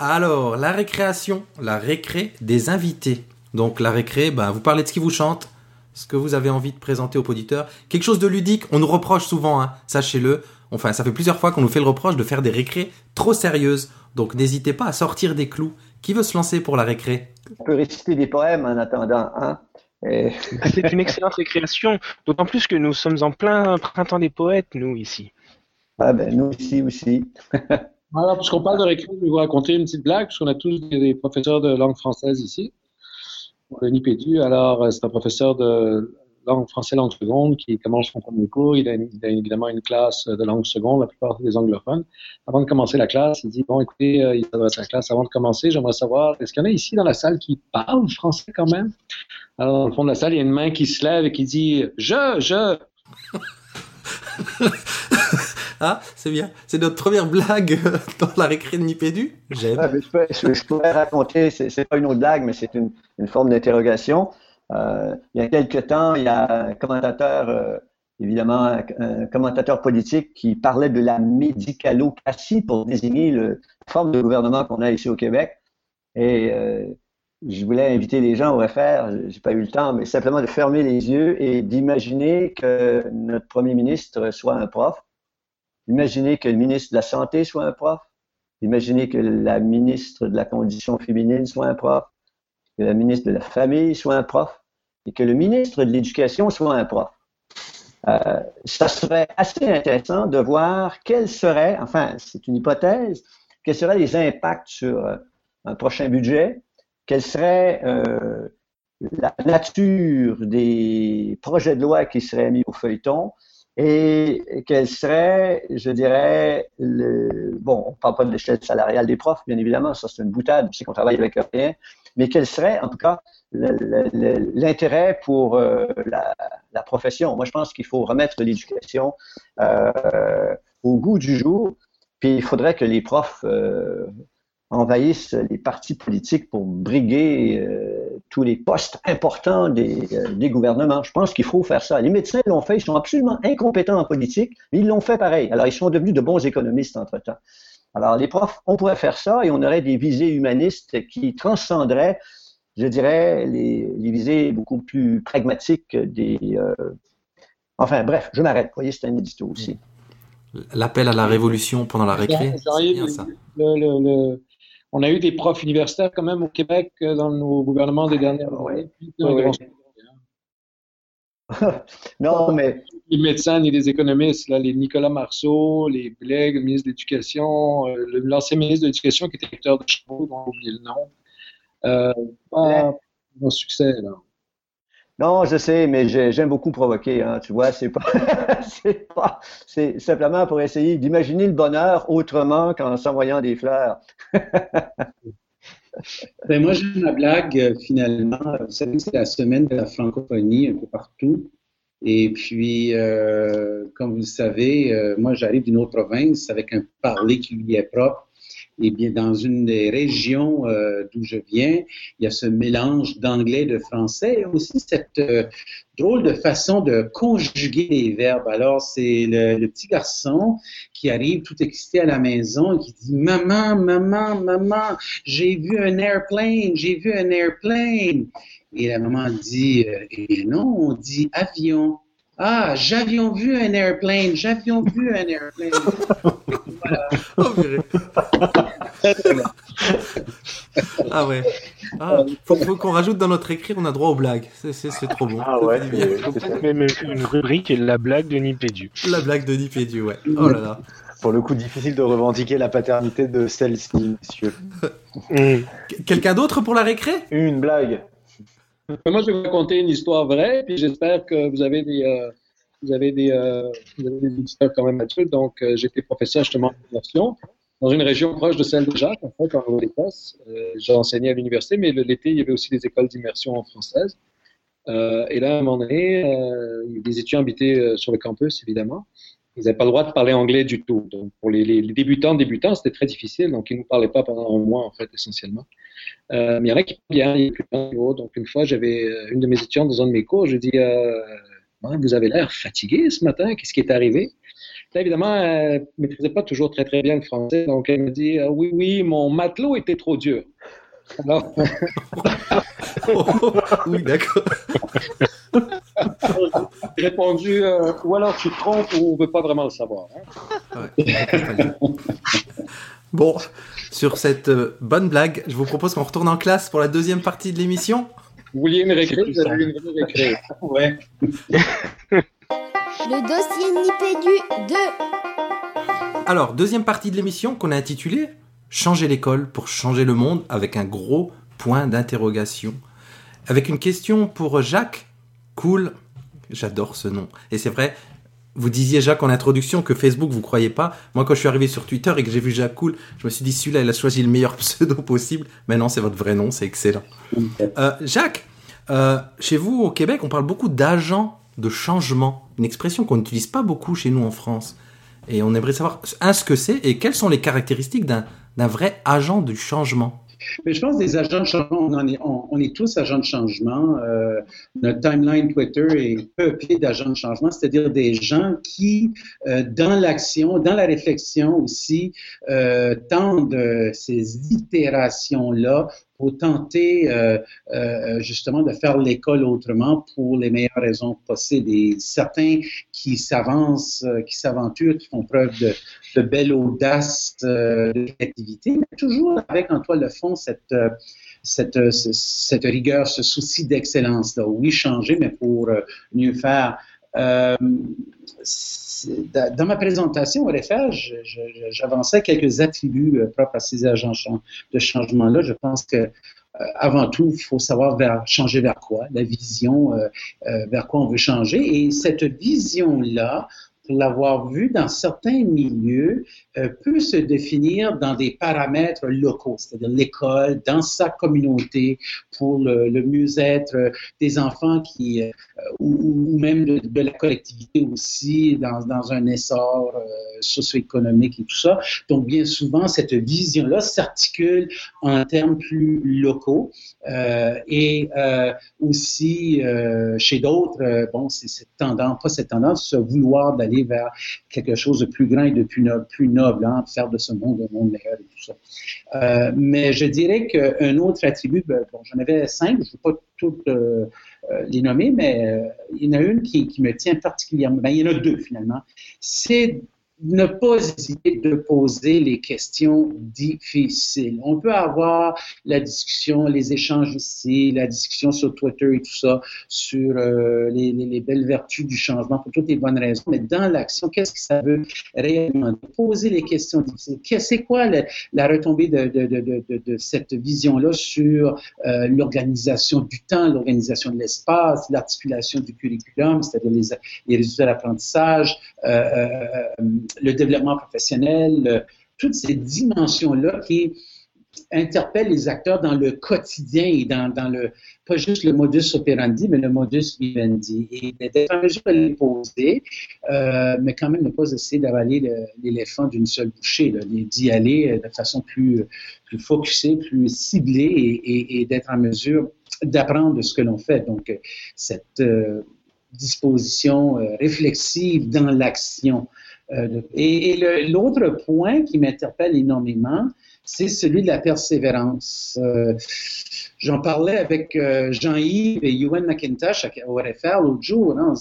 Alors, la récréation, la récré des invités. Donc la récré, ben, vous parlez de ce qui vous chante, ce que vous avez envie de présenter aux auditeurs. Quelque chose de ludique, on nous reproche souvent, hein, sachez-le. Enfin, ça fait plusieurs fois qu'on nous fait le reproche de faire des récrés trop sérieuses. Donc n'hésitez pas à sortir des clous. Qui veut se lancer pour la récré? On peut réciter des poèmes en attendant, hein C'est une excellente récréation, d'autant plus que nous sommes en plein printemps des poètes, nous, ici. Ah ben, nous ici aussi. Alors, puisqu'on parle de récré, je vais vous raconter une petite blague, puisqu'on a tous des professeurs de langue française ici le alors euh, c'est un professeur de langue français langue seconde qui commence son premier cours. Il a, évidemment une classe de langue seconde, la plupart des anglophones. Avant de commencer la classe, il dit bon, écoutez, euh, il s'adresse à la classe. Avant de commencer, j'aimerais savoir est-ce qu'il y en a ici dans la salle qui parlent français quand même? Alors dans le fond de la salle, il y a une main qui se lève et qui dit je, je. Ah, c'est bien. C'est notre première blague dans la récré de Nipédu. J'aime. je, pourrais raconter, c'est pas une autre blague, mais c'est une, forme d'interrogation. Euh, il y a quelques temps, il y a un commentateur, euh, évidemment, un, commentateur politique qui parlait de la médicalocratie pour désigner le, la forme de gouvernement qu'on a ici au Québec. Et euh, je voulais inviter les gens au refaire, j'ai pas eu le temps, mais simplement de fermer les yeux et d'imaginer que notre premier ministre soit un prof Imaginez que le ministre de la Santé soit un prof. Imaginez que la ministre de la Condition féminine soit un prof. Que la ministre de la Famille soit un prof. Et que le ministre de l'Éducation soit un prof. Euh, ça serait assez intéressant de voir quels seraient, enfin, c'est une hypothèse, quels seraient les impacts sur euh, un prochain budget, quelle serait euh, la nature des projets de loi qui seraient mis au feuilleton, et quel serait, je dirais, le, bon, on ne parle pas de l'échelle salariale des profs, bien évidemment, ça c'est une boutade, c'est qu'on travaille avec rien, mais quel serait, en tout cas, l'intérêt pour euh, la, la, profession? Moi, je pense qu'il faut remettre l'éducation euh, au goût du jour, puis il faudrait que les profs euh, envahissent les partis politiques pour briguer euh, tous les postes importants des, euh, des gouvernements. Je pense qu'il faut faire ça. Les médecins l'ont fait, ils sont absolument incompétents en politique, mais ils l'ont fait pareil. Alors, ils sont devenus de bons économistes entre-temps. Alors, les profs, on pourrait faire ça et on aurait des visées humanistes qui transcenderaient, je dirais, les, les visées beaucoup plus pragmatiques des... euh, Enfin, bref, je m'arrête. Vous voyez, c'est un édito aussi. L'appel à la révolution pendant la récré, bien ça. le- le- le- on a eu des profs universitaires quand même au Québec euh, dans nos gouvernements des dernières Ouais. années. Ouais, ouais. Non, mais Les médecins ni les économistes, là, les Nicolas Marceau, les Blais, le ministre de l'Éducation, euh, l'ancien ministre de l'Éducation qui était recteur de Chabot, dont j'ai oublié le nom. Euh, pas mon succès, là. Non, je sais, mais j'ai- j'aime beaucoup provoquer, hein, tu vois, c'est pas, c'est pas, c'est simplement pour essayer d'imaginer le bonheur autrement qu'en s'envoyant des fleurs. Ben, moi, j'ai ma blague, euh, finalement. Vous savez, c'est la semaine de la francophonie un peu partout. Et puis, euh, comme vous le savez, euh, moi, j'arrive d'une autre province avec un parler qui lui est propre. Et bien, dans une des régions euh, d'où je viens, il y a ce mélange d'anglais de français et aussi cette euh, drôle de façon de conjuguer les verbes. Alors, c'est le, le petit garçon qui arrive tout excité à la maison et qui dit Maman, maman, maman, j'ai vu un airplane, j'ai vu un airplane. Et la maman dit euh, Eh non, on dit avion. Ah, j'avions vu un airplane, j'avions vu un airplane. Oh, purée. ah ouais. Ah, faut, faut qu'on rajoute dans notre écrit, on a droit aux blagues. C'est- C'est c'est trop bon. Ah ouais, peut-être même une rubrique la blague de Nipédu. La blague de Nipédu, ouais. Oh là là. Pour le coup, difficile de revendiquer la paternité de celle-ci, monsieur. Qu- Quelqu'un d'autre pour la récré? Une blague. Moi, je vais vous raconter une histoire vraie, puis j'espère que vous avez des, euh, vous avez des, euh, vous avez des auditeurs quand même adultes. Donc, euh, j'étais professeur justement d'immersion dans une région proche de celle de Jacques, en fait, en Nouvelle-Écosse. Euh, j'ai enseigné à l'université, mais l'été, il y avait aussi des écoles d'immersion françaises. Euh, et là, à un moment donné, les étudiants habitaient sur le campus, évidemment. Ils n'avaient pas le droit de parler anglais du tout. Donc, pour les, débutants, débutants, c'était très difficile. Donc, ils ne nous parlaient pas pendant un mois, en fait, essentiellement. Euh, mais il y en a qui bien, il y a plus de. Donc, une fois, j'avais euh, une de mes étudiantes dans un de mes cours, je dis euh, Vous avez l'air fatigué ce matin, qu'est-ce qui est arrivé Là, évidemment, elle ne maîtrisait pas toujours très, très bien le français. Donc, elle me dit Ah Oui, oui, mon matelot était trop dur. Alors, Oui, d'accord. j'ai répondu euh, Ou alors tu te trompes ou on ne veut pas vraiment le savoir. hein. Ouais. Bon, sur cette euh, bonne blague, je vous propose qu'on retourne en classe pour la deuxième partie de l'émission. Vous vouliez une récré Vous avez une vraie récré. Ouais. Le dossier Nipédu 2. Alors, deuxième partie de l'émission qu'on a intitulée Changer l'école pour changer le monde avec un gros point d'interrogation. Avec une question pour Jacques. Cool. J'adore ce nom. Et c'est vrai, vous disiez Jacques en introduction que Facebook vous croyez pas. Moi, quand je suis arrivé sur Twitter et que j'ai vu Jacques Cool, je me suis dit celui-là, il a choisi le meilleur pseudo possible. Mais non, c'est votre vrai nom, c'est excellent. Euh, Jacques, euh, chez vous au Québec, on parle beaucoup d'agents de changement, une expression qu'on n'utilise pas beaucoup chez nous en France. Et on aimerait savoir, un, ce que c'est et quelles sont les caractéristiques d'un d'un vrai agent du changement. Mais je pense des agents de changement, on, est, tous agents de changement. Euh, notre timeline Twitter est peuplé d'agents de changement, c'est-à-dire des gens qui, euh, dans l'action, dans la réflexion aussi, euh, tendent ces itérations-là pour tenter euh, euh, justement de faire l'école autrement pour les meilleures raisons possibles. Et certains qui s'avancent, euh, qui s'aventurent, qui font preuve de, belle audace, de créativité, mais toujours avec en toi le fond cette, cette, ce- cette rigueur, ce souci d'excellence. Oui, changer, mais pour mieux faire. Euh, dans ma présentation au je- j'avançais quelques attributs euh, propres à ces agents de changement-là. Je pense que euh, avant tout, il faut savoir changer vers quoi, la vision, euh, vers quoi on veut changer. Et cette vision-là, pour l'avoir vue dans certains milieux, peut se définir dans des paramètres locaux, c'est-à-dire l'école, dans sa communauté, pour le, mieux-être des enfants qui, euh, ou, même de, la collectivité aussi dans, dans un essor euh, socio-économique et tout ça. Donc, bien souvent, cette vision-là s'articule en termes plus locaux euh, et euh, aussi euh, chez d'autres, euh, bon, c'est cette tendance, pas cette tendance, ce vouloir d'aller vers quelque chose de plus grand et de plus noble, plus noble hein, faire de ce monde un monde meilleur et tout ça. Euh, mais je dirais qu'un autre attribut, ben, bon, j'en avais cinq, je ne vais pas toutes euh, euh, les nommer, mais euh, il y en a une qui, me tient particulièrement, ben, il y en a deux finalement, c'est ne pas hésiter de poser les questions difficiles. On peut avoir la discussion, les échanges ici, la discussion sur Twitter et tout ça, sur euh, les, les, les, belles vertus du changement pour toutes les bonnes raisons, mais dans l'action, qu'est-ce que ça veut réellement? Poser les questions difficiles. C'est quoi la, la retombée de, de, de, de cette vision-là sur euh, l'organisation du temps, l'organisation de l'espace, l'articulation du curriculum, c'est-à-dire les, les résultats d'apprentissage, euh, le développement professionnel, toutes ces dimensions-là qui interpellent les acteurs dans le quotidien et dans, dans, le, pas juste le modus operandi, mais le modus vivendi. Et d'être en mesure de les poser, euh, mais quand même ne pas essayer d'avaler l'éléphant d'une seule bouchée, d'y aller de façon plus, plus focusée, plus ciblée et, d'être en mesure d'apprendre de ce que l'on fait. Donc, cette euh, disposition euh, réflexive dans l'action. Euh, et, et l'autre point qui m'interpelle énormément, c'est celui de la persévérance. Euh, J'en parlais avec euh, Jean-Yves et Ewan McIntosh au RFR l'autre jour. Hein,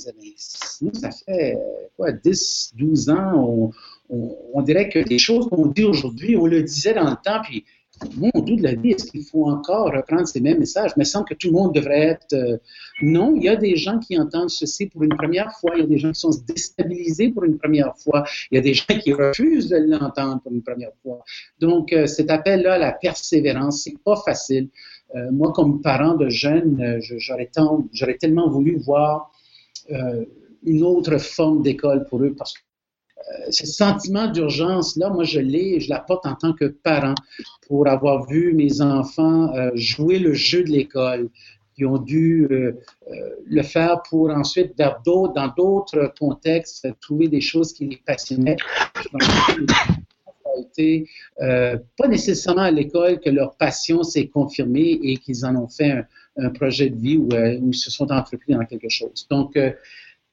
nous, ça fait quoi, 10, 12 ans, on, on, on dirait que les choses qu'on dit aujourd'hui, on le disait dans le temps, puis Dieu de la vie, est-ce qu'il faut encore reprendre ces mêmes messages? Me semble que tout le monde devrait être... Euh, non, il y a des gens qui entendent ceci pour une première fois, il y a des gens qui sont déstabilisés pour une première fois, il y a des gens qui refusent de l'entendre pour une première fois. Donc, euh, cet appel-là à la persévérance, c'est pas facile. Euh, moi, comme parent de jeunes, j'aurais, j'aurais tellement voulu voir une autre forme d'école pour eux parce que ce sentiment d'urgence-là, moi, je l'ai, je l'apporte en tant que parent pour avoir vu mes enfants euh, jouer le jeu de l'école, qui ont dû euh, le faire pour ensuite, dans d'autres, contextes, trouver des choses qui les passionnaient. été euh, pas nécessairement à l'école que leur passion s'est confirmée et qu'ils en ont fait un, projet de vie où, euh, ils se sont entrepris dans quelque chose. Donc, euh,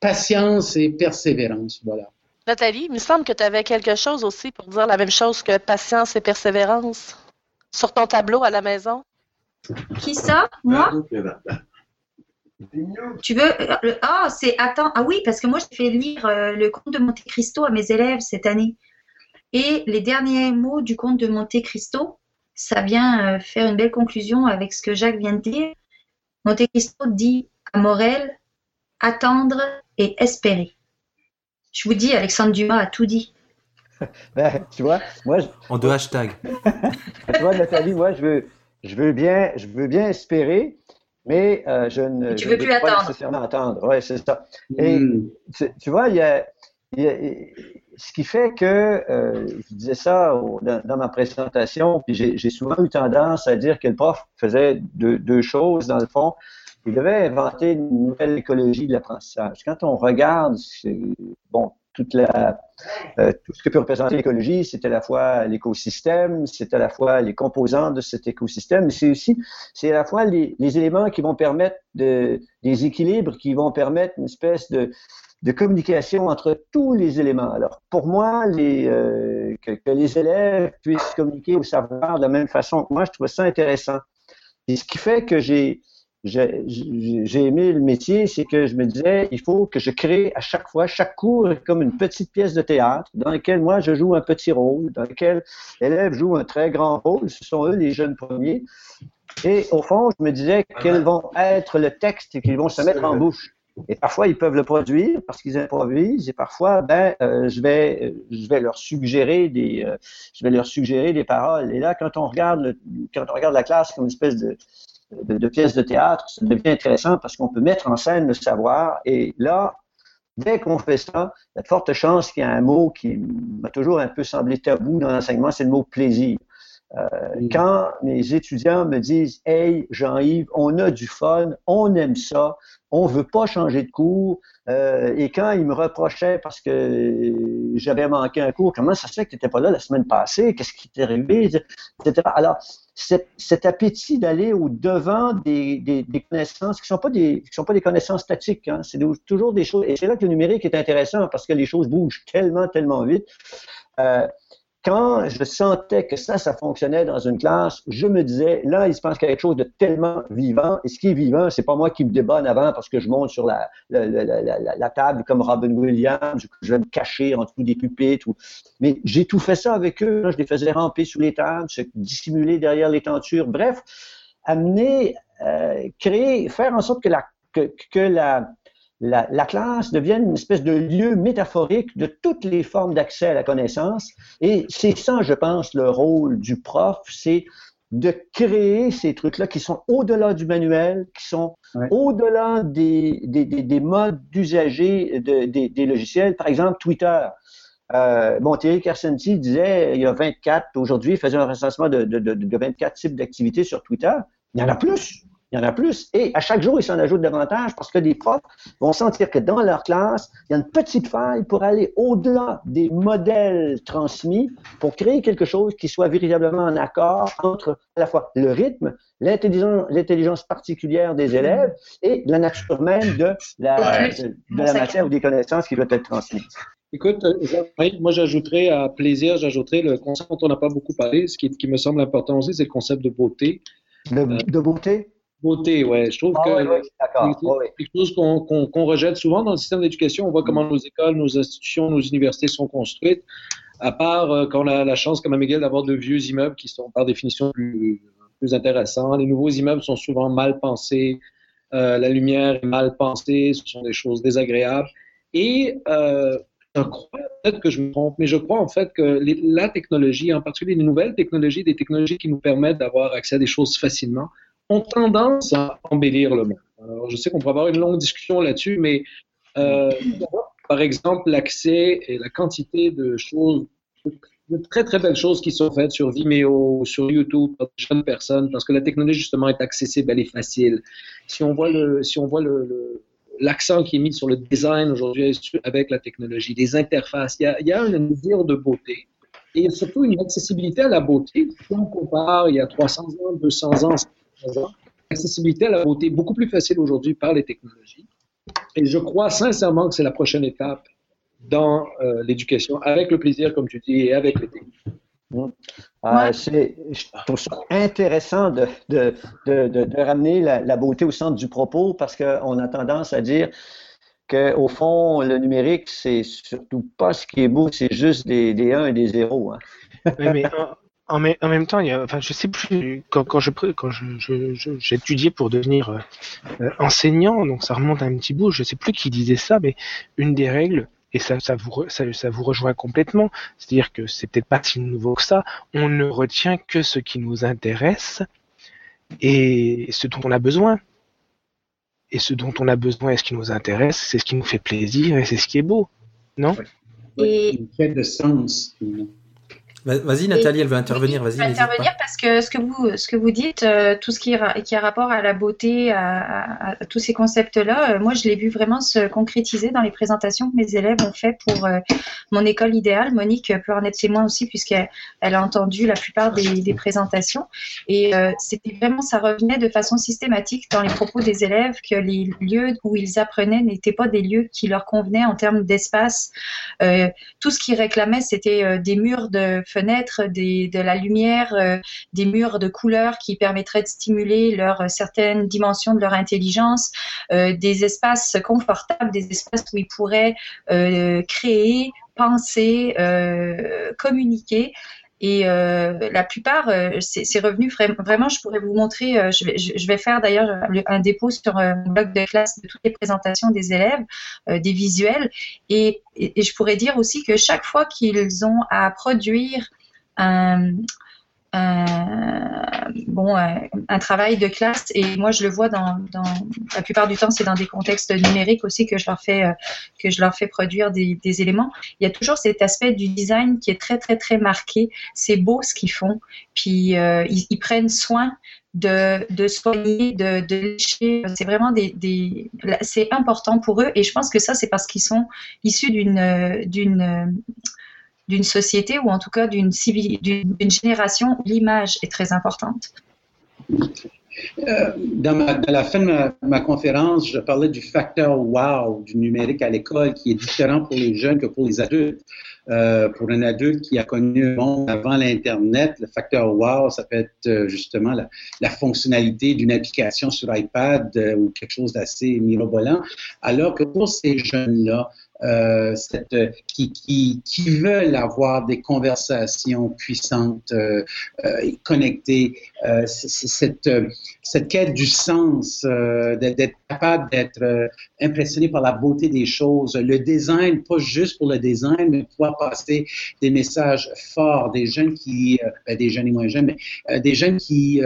patience et persévérance, voilà. Nathalie, il me semble que tu avais quelque chose aussi pour dire la même chose que patience et persévérance sur ton tableau à la maison. Qui ça? Moi? Tu veux Ah, c'est attends. Ah oui, parce que moi j'ai fait lire euh, le conte de Monte Cristo à mes élèves cette année. Et les derniers mots du conte de Monte Cristo, ça vient euh, faire une belle conclusion avec ce que Jacques vient de dire. Monte Cristo dit à Morel attendre et espérer. Je vous dis, Alexandre Dumas a tout dit. ben, tu vois, moi. Je... En deux hashtags. tu vois, Nathalie, moi, je veux, je veux bien, je veux bien espérer, mais euh, je ne. tu veux plus pas attendre. nécessairement attendre. Ouais, c'est ça. Et mm. tu, tu, vois, il y a, il y a, ce qui fait que, euh, je disais ça au, dans, dans, ma présentation, puis j'ai souvent eu tendance à dire que le prof faisait deux, deux choses dans le fond. Il devait inventer une nouvelle écologie de l'apprentissage. Quand on regarde, bon, euh, tout ce que peut représenter l'écologie, c'est à la fois l'écosystème, c'est à la fois les composants de cet écosystème, mais c'est aussi, c'est à la fois les, éléments qui vont permettre de, des équilibres, qui vont permettre une espèce de, communication entre tous les éléments. Alors, pour moi, euh, que, que, les élèves puissent communiquer au savoir de la même façon, moi, je trouve ça intéressant. Et ce qui fait que j'ai, j'ai aimé le métier, c'est que je me disais, il faut que je crée à chaque fois, chaque cours comme une petite pièce de théâtre dans laquelle moi je joue un petit rôle, dans lequel l'élève joue un très grand rôle, ce sont eux les jeunes premiers. Et au fond, je me disais quels vont être le texte qu'ils vont se mettre en bouche. Et parfois, ils peuvent le produire parce qu'ils improvisent, et parfois, ben, euh, je vais, je vais leur suggérer des, euh, je vais leur suggérer des paroles. Et là, quand on regarde, le, quand on regarde la classe comme une espèce de, de, de, pièces de théâtre, ça devient intéressant parce qu'on peut mettre en scène le savoir. Et là, dès qu'on fait ça, il y a de fortes chances qu'il y a un mot qui m'a toujours un peu semblé tabou dans l'enseignement, c'est le mot plaisir. Euh, quand mes étudiants me disent Hey, Jean-Yves, on a du fun, on aime ça, on veut pas changer de cours, euh, et quand ils me reprochaient parce que j'avais manqué un cours, comment ça se fait que tu n'étais pas là la semaine passée, qu'est-ce qui t'est arrivé, etc. Alors, cet, appétit d'aller au devant des, connaissances qui sont pas des sont pas des connaissances statiques, hein, c'est toujours des choses. Et c'est là que le numérique est intéressant parce que les choses bougent tellement, tellement vite. Euh, quand je sentais que ça, ça fonctionnait dans une classe, je me disais, là, il se passe quelque chose de tellement vivant. Et ce qui est vivant, c'est pas moi qui me débat en avant parce que je monte sur la, la, la, la table comme Robin Williams, je vais me cacher en dessous des pupitres. Ou... Mais j'ai tout fait ça avec eux. je les faisais ramper sous les tables, se dissimuler derrière les tentures. Bref, amener, euh, créer, faire en sorte que la, que, que la, la, la, classe devienne une espèce de lieu métaphorique de toutes les formes d'accès à la connaissance. Et c'est ça, je pense, le rôle du prof, c'est de créer ces trucs-là qui sont au-delà du manuel, qui sont au-delà des, des, des, des modes d'usager de, des, des, logiciels. Par exemple, Twitter. Euh, bon, Thierry Kersenti disait il y a 24, aujourd'hui, il faisait un recensement de, de, de 24 types d'activités sur Twitter. Il y en a plus. Il y en a plus. Et à chaque jour, ils s'en ajoutent davantage parce que des profs vont sentir que dans leur classe, il y a une petite faille pour aller au-delà des modèles transmis pour créer quelque chose qui soit véritablement en accord entre à la fois le rythme, l'intelligence particulière des élèves et la nature même de la, de, la matière ou des connaissances qui doivent être transmises. Écoute, euh, moi j'ajouterais à plaisir, j'ajouterais le concept dont on n'a pas beaucoup parlé, ce qui, qui me semble important aussi, c'est le concept de beauté. De, de beauté? Beauté, ouais. Je trouve ah que c'est quelque chose qu'on rejette souvent dans le système d'éducation. On voit comment nos écoles, nos institutions, nos universités sont construites. À part euh, quand on a la chance, comme à Miguel, d'avoir de vieux immeubles qui sont par définition plus, plus intéressants. Les nouveaux immeubles sont souvent mal pensés. Euh, la lumière est mal pensée. Ce sont des choses désagréables. Et euh, je crois, peut-être que je me trompe, mais je crois en fait que la technologie, en particulier les nouvelles technologies, des technologies qui nous permettent d'avoir accès à des choses facilement, ont tendance à embellir le monde. Alors, je sais qu'on pourrait avoir une longue discussion là-dessus, mais euh, par exemple, l'accès et la quantité de choses, de très très belles choses qui sont faites sur Vimeo, sur YouTube par de jeunes personnes, parce que la technologie justement est accessible, elle est facile. Si on voit le, si on voit le, l'accent qui est mis sur le design aujourd'hui avec la technologie, les interfaces, il y a, il y a un désir de beauté et surtout une accessibilité à la beauté. Si on compare il y a 300 ans, 200 ans, L'accessibilité à la beauté est beaucoup plus facile aujourd'hui par les technologies. Et je crois sincèrement que c'est la prochaine étape dans euh, l'éducation, avec le plaisir, comme tu dis, et avec les technologies. Mmh. Euh, je trouve ça intéressant de, de, de, de ramener la, la, beauté au centre du propos parce qu'on a tendance à dire qu'au fond, le numérique, c'est surtout pas ce qui est beau, c'est juste des, des 1 et des 0. Hein. Oui, mais en, même temps, il y a, enfin, je sais plus quand, quand je quand je, j'étudiais pour devenir euh, enseignant, donc ça remonte à un petit bout. Je sais plus qui disait ça, mais une des règles et ça, ça vous ça, ça vous rejoint complètement. C'est-à-dire que c'est peut-être pas si nouveau que ça. On ne retient que ce qui nous intéresse et ce dont on a besoin. Et ce dont on a besoin et ce qui nous intéresse, c'est ce qui nous fait plaisir et c'est ce qui est beau, non? Et fait de sens. Vas-y Nathalie, elle veut intervenir. Vas-y. intervenir parce que ce que vous ce que vous dites, euh, tout ce qui, qui a rapport à la beauté, à, tous ces concepts-là, euh, moi je l'ai vu vraiment se concrétiser dans les présentations que mes élèves ont fait pour euh, mon école idéale. Monique peut en être témoin aussi puisqu'elle elle a entendu la plupart des, des présentations et c'était vraiment ça revenait de façon systématique dans les propos des élèves que les lieux où ils apprenaient n'étaient pas des lieux qui leur convenaient en termes d'espace. tout ce qu'ils réclamaient c'était des murs de fenêtres, de la lumière, euh, des murs de couleurs qui permettraient de stimuler euh, certaines dimensions de leur intelligence, euh, des espaces confortables, des espaces où ils pourraient créer, penser, communiquer. Et la plupart, c'est revenu vraiment, je pourrais vous montrer, je, vais, je, vais, faire d'ailleurs un dépôt sur un blog de classe de toutes les présentations des élèves, des visuels. Et, je pourrais dire aussi que chaque fois qu'ils ont à produire un, un, bon, un, travail de classe. Et moi, je le vois dans, dans la plupart du temps, c'est dans des contextes numériques aussi que je leur fais, euh, que je leur fais produire des, des, éléments. Il y a toujours cet aspect du design qui est très, très, très marqué. C'est beau ce qu'ils font. Puis, euh, ils, ils, prennent soin de, de soigner, de, de lécher. C'est vraiment des, des c'est important pour eux. Et je pense que ça, c'est parce qu'ils sont issus d'une, d'une, d'une société ou en tout cas d'une génération où l'image est très importante. Euh, dans, la fin de ma, conférence, je parlais du facteur wow du numérique à l'école qui est différent pour les jeunes que pour les adultes. Euh, pour un adulte qui a connu un monde avant l'Internet, le facteur wow, ça peut être euh, justement la, la fonctionnalité d'une application sur iPad euh, ou quelque chose d'assez mirobolant. Alors que pour ces jeunes-là, euh, cette, qui, qui, qui, veulent avoir des conversations puissantes, euh, euh, connectées, euh, cette, cette quête du sens, euh, d'être capable d'être impressionné par la beauté des choses, le design, pas juste pour le design, mais pouvoir passer des messages forts, des jeunes qui, ben, des jeunes et moins jeunes, mais des jeunes qui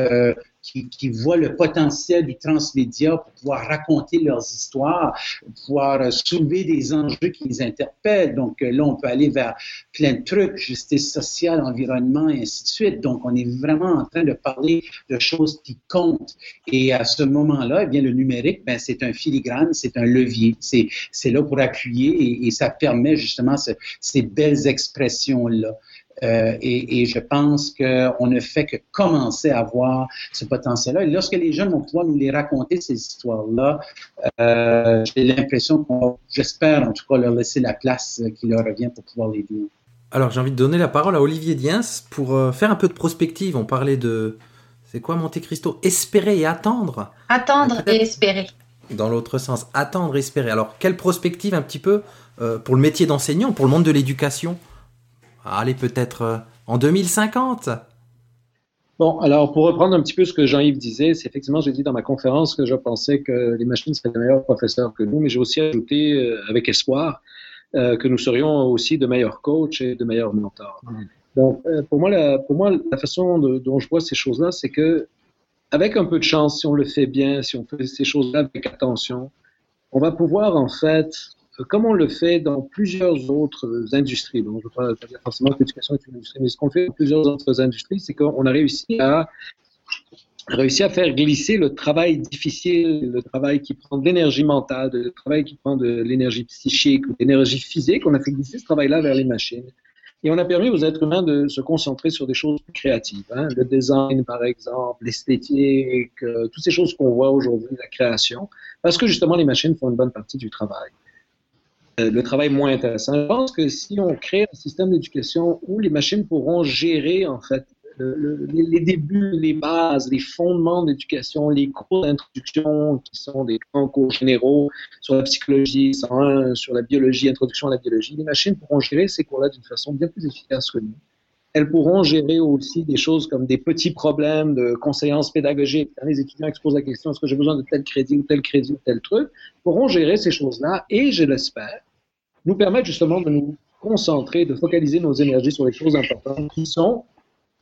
qui, qui, voient le potentiel du transmédia pour pouvoir raconter leurs histoires, pouvoir euh, soulever des enjeux qui les interpellent. Donc euh, là, on peut aller vers plein de trucs, justice sociale, environnement et ainsi de suite. Donc on est vraiment en train de parler de choses qui comptent. Et à ce moment-là, eh bien le numérique, ben, c'est un filigrane, c'est un levier. C'est, c'est là pour appuyer et, ça permet justement ce, ces belles expressions-là. Euh, et, je pense qu'on ne fait que commencer à voir ce potentiel-là. Et lorsque les jeunes vont pouvoir nous les raconter, ces histoires-là, euh, j'ai l'impression qu'on, j'espère en tout cas, leur laisser la place qui leur revient pour pouvoir les dire. Alors j'ai envie de donner la parole à Olivier Diens pour euh, faire un peu de prospective. On parlait de... C'est quoi Monte Cristo? Espérer et attendre Attendre et espérer. Dans l'autre sens, attendre et espérer. Alors quelle prospective un petit peu euh, pour le métier d'enseignant, pour le monde de l'éducation? Allez peut-être euh, en 2050 Bon, alors pour reprendre un petit peu ce que Jean-Yves disait, c'est effectivement, j'ai dit dans ma conférence que je pensais que les machines seraient de meilleurs professeurs que nous, mais j'ai aussi ajouté euh, avec espoir euh, que nous serions aussi de meilleurs coachs et de meilleurs mentors. Mmh. Donc, euh, pour, moi, la, façon dont je vois ces choses-là, c'est que avec un peu de chance, si on le fait bien, si on fait ces choses-là avec attention, on va pouvoir en fait comme on le fait dans plusieurs autres industries. Donc, je ne veux pas dire forcément que l'éducation est une industrie, mais ce qu'on fait dans plusieurs autres industries, c'est qu'on a réussi à réussi à faire glisser le travail difficile, le travail qui prend de l'énergie mentale, le travail qui prend de l'énergie psychique de l'énergie physique, on a fait glisser ce travail-là vers les machines. Et on a permis aux êtres humains de se concentrer sur des choses créatives. Hein, le design, par exemple, l'esthétique, euh, toutes ces choses qu'on voit aujourd'hui, la création, parce que justement les machines font une bonne partie du travail. Euh, le travail moins intéressant. Je pense que si on crée un système d'éducation où les machines pourront gérer en fait le, les débuts, les bases, les fondements d'éducation, les cours d'introduction qui sont des grands cours généraux sur la psychologie, sur la biologie, introduction à la biologie, les machines pourront gérer ces cours-là d'une façon bien plus efficace que nous. Elles pourront gérer aussi des choses comme des petits problèmes de conseillance pédagogique. Les étudiants exposent la question est-ce que j'ai besoin de tel crédit ou tel crédit ou tel truc, pourront gérer ces choses-là et, je l'espère, nous permettre justement de nous concentrer, de focaliser nos énergies sur les choses importantes qui sont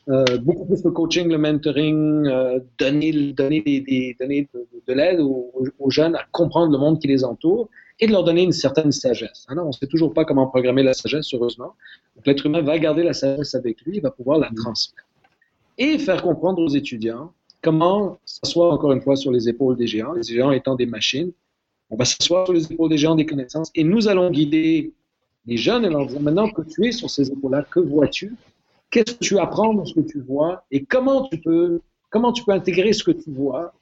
euh, beaucoup plus le coaching, le mentoring, euh, donner, de, de l'aide aux, jeunes à comprendre le monde qui les entoure et de leur donner une certaine sagesse. Alors, on ne sait toujours pas comment programmer la sagesse, heureusement. l'être humain va garder la sagesse avec lui, il va pouvoir la transmettre. Et faire comprendre aux étudiants comment s'asseoir encore une fois sur les épaules des géants, les géants étant des machines, on va s'asseoir sur les épaules des gens des connaissances et nous allons guider les jeunes et leur dire maintenant que tu es sur ces épaules-là, que vois-tu Qu'est-ce que tu apprends dans ce que tu vois Et comment tu peux, comment tu peux intégrer ce que tu vois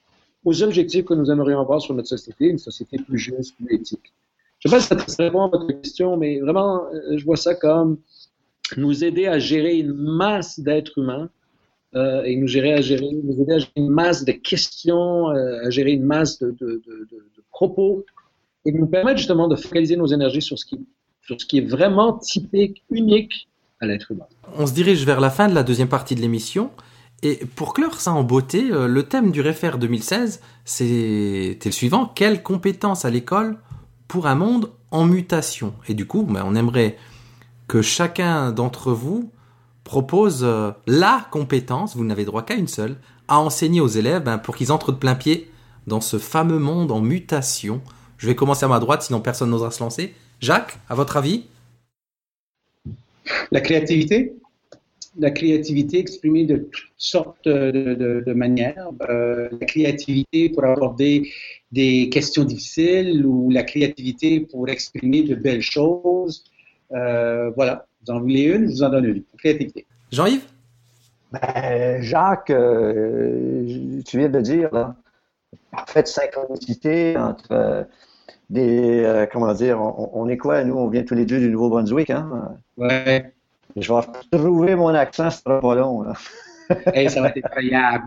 aux objectifs que nous aimerions avoir sur notre société, une société plus juste, plus éthique? Je ne sais pas si ça répond à votre question, mais vraiment, euh, je vois ça comme nous aider à gérer une masse d'êtres humains euh, et nous, gérer à gérer, nous aider à gérer une masse de questions, euh, à gérer une masse de, propos et nous permettre justement de focaliser nos énergies sur ce qui, sur ce qui est vraiment typique, unique On se dirige vers la fin de la deuxième partie de l'émission. Et pour clore ça en beauté, euh, le thème du REFER 2016, c'était le suivant. Quelles compétences à l'école pour un monde en mutation? Et du coup, ben, on aimerait que chacun d'entre vous propose euh, la compétence, vous n'avez droit qu'à une seule, à enseigner aux élèves ben, pour qu'ils entrent de plein pied dans ce fameux monde en mutation. Je vais commencer à ma droite, sinon personne n'osera se lancer. Jacques, à votre avis? La créativité? La créativité exprimée de toutes sortes de, de- de manières. Euh, la créativité pour aborder des questions difficiles ou la créativité pour exprimer de belles choses. Euh, voilà, vous en voulez une, je vous en donne une. Créativité. Jean-Yves? Ben, Jacques, euh, tu viens de dire, là, parfaite synchronicité entre euh, des. euh, comment dire, on, on est quoi, nous? On vient tous les deux du Nouveau-Brunswick, hein? Ouais. Je vais trouver mon accent, ce sera pas long, là. Hey, ça va être effrayable.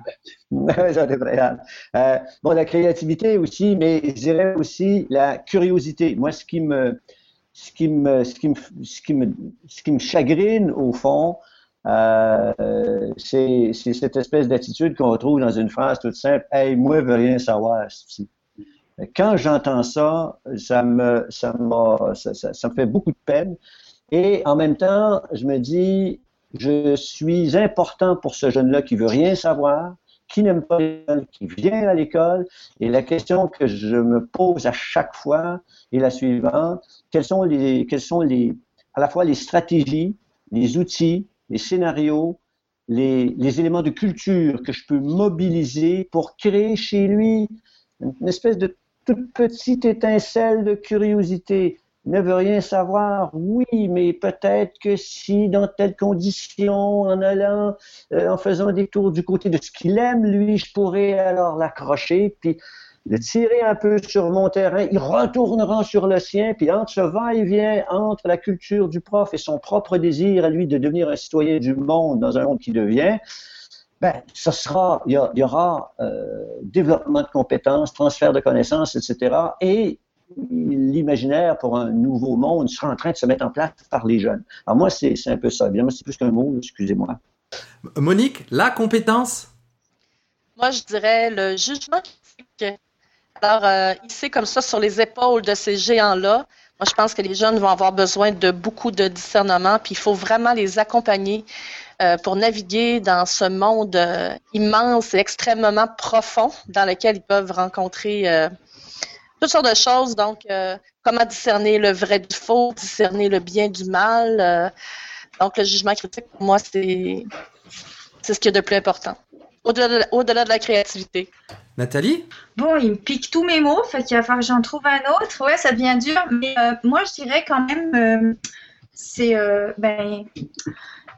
Ça va être effrayant. Euh, bon, la créativité aussi, mais je dirais aussi la curiosité. Moi, ce qui me, ce qui me, ce qui me, ce qui me, ce qui me chagrine au fond, euh, c'est c'est cette espèce d'attitude qu'on retrouve dans une phrase toute simple. Hey, moi, je veux rien savoir. Quand j'entends ça, ça me, ça, ça, ça, ça me fait beaucoup de peine. Et en même temps, je me dis, je suis important pour ce jeune-là qui veut rien savoir, qui n'aime pas l'école, qui vient à l'école. Et la question que je me pose à chaque fois est la suivante. Quels sont les, quels sont les, à la fois les stratégies, les outils, les scénarios, les, les éléments de culture que je peux mobiliser pour créer chez lui une espèce de toute petite étincelle de curiosité. Ne veut rien savoir, oui, mais peut-être que si dans telles conditions, en allant, euh, en faisant des tours du côté de ce qu'il aime, lui, je pourrais alors l'accrocher, puis le tirer un peu sur mon terrain, il retournera sur le sien, puis entre ce va-et-vient entre la culture du prof et son propre désir à lui de devenir un citoyen du monde dans un monde qui devient, ben, ce sera, il y, aura euh, développement de compétences, transfert de connaissances, etc. Et l'imaginaire pour un nouveau monde sera en train de se mettre en place par les jeunes. Alors moi, c'est c'est un peu ça. Évidemment, c'est plus qu'un mot, excusez-moi. Monique, la compétence? Moi, je dirais le jugement critique. Alors, euh, ici, comme ça, sur les épaules de ces géants-là, moi, je pense que les jeunes vont avoir besoin de beaucoup de discernement, puis il faut vraiment les accompagner euh, pour naviguer dans ce monde euh, immense et extrêmement profond dans lequel ils peuvent rencontrer euh, toutes sortes de choses. Donc, euh, comment discerner le vrai du faux, discerner le bien du mal. euh, donc, le jugement critique, pour moi, c'est c'est ce qui est de plus important. Au-delà de, de la créativité. Nathalie? Bon, il me pique tous mes mots, fait qu'il va falloir que j'en trouve un autre. Ouais, ça devient dur, mais euh, moi, je dirais quand même, euh, c'est, euh, ben,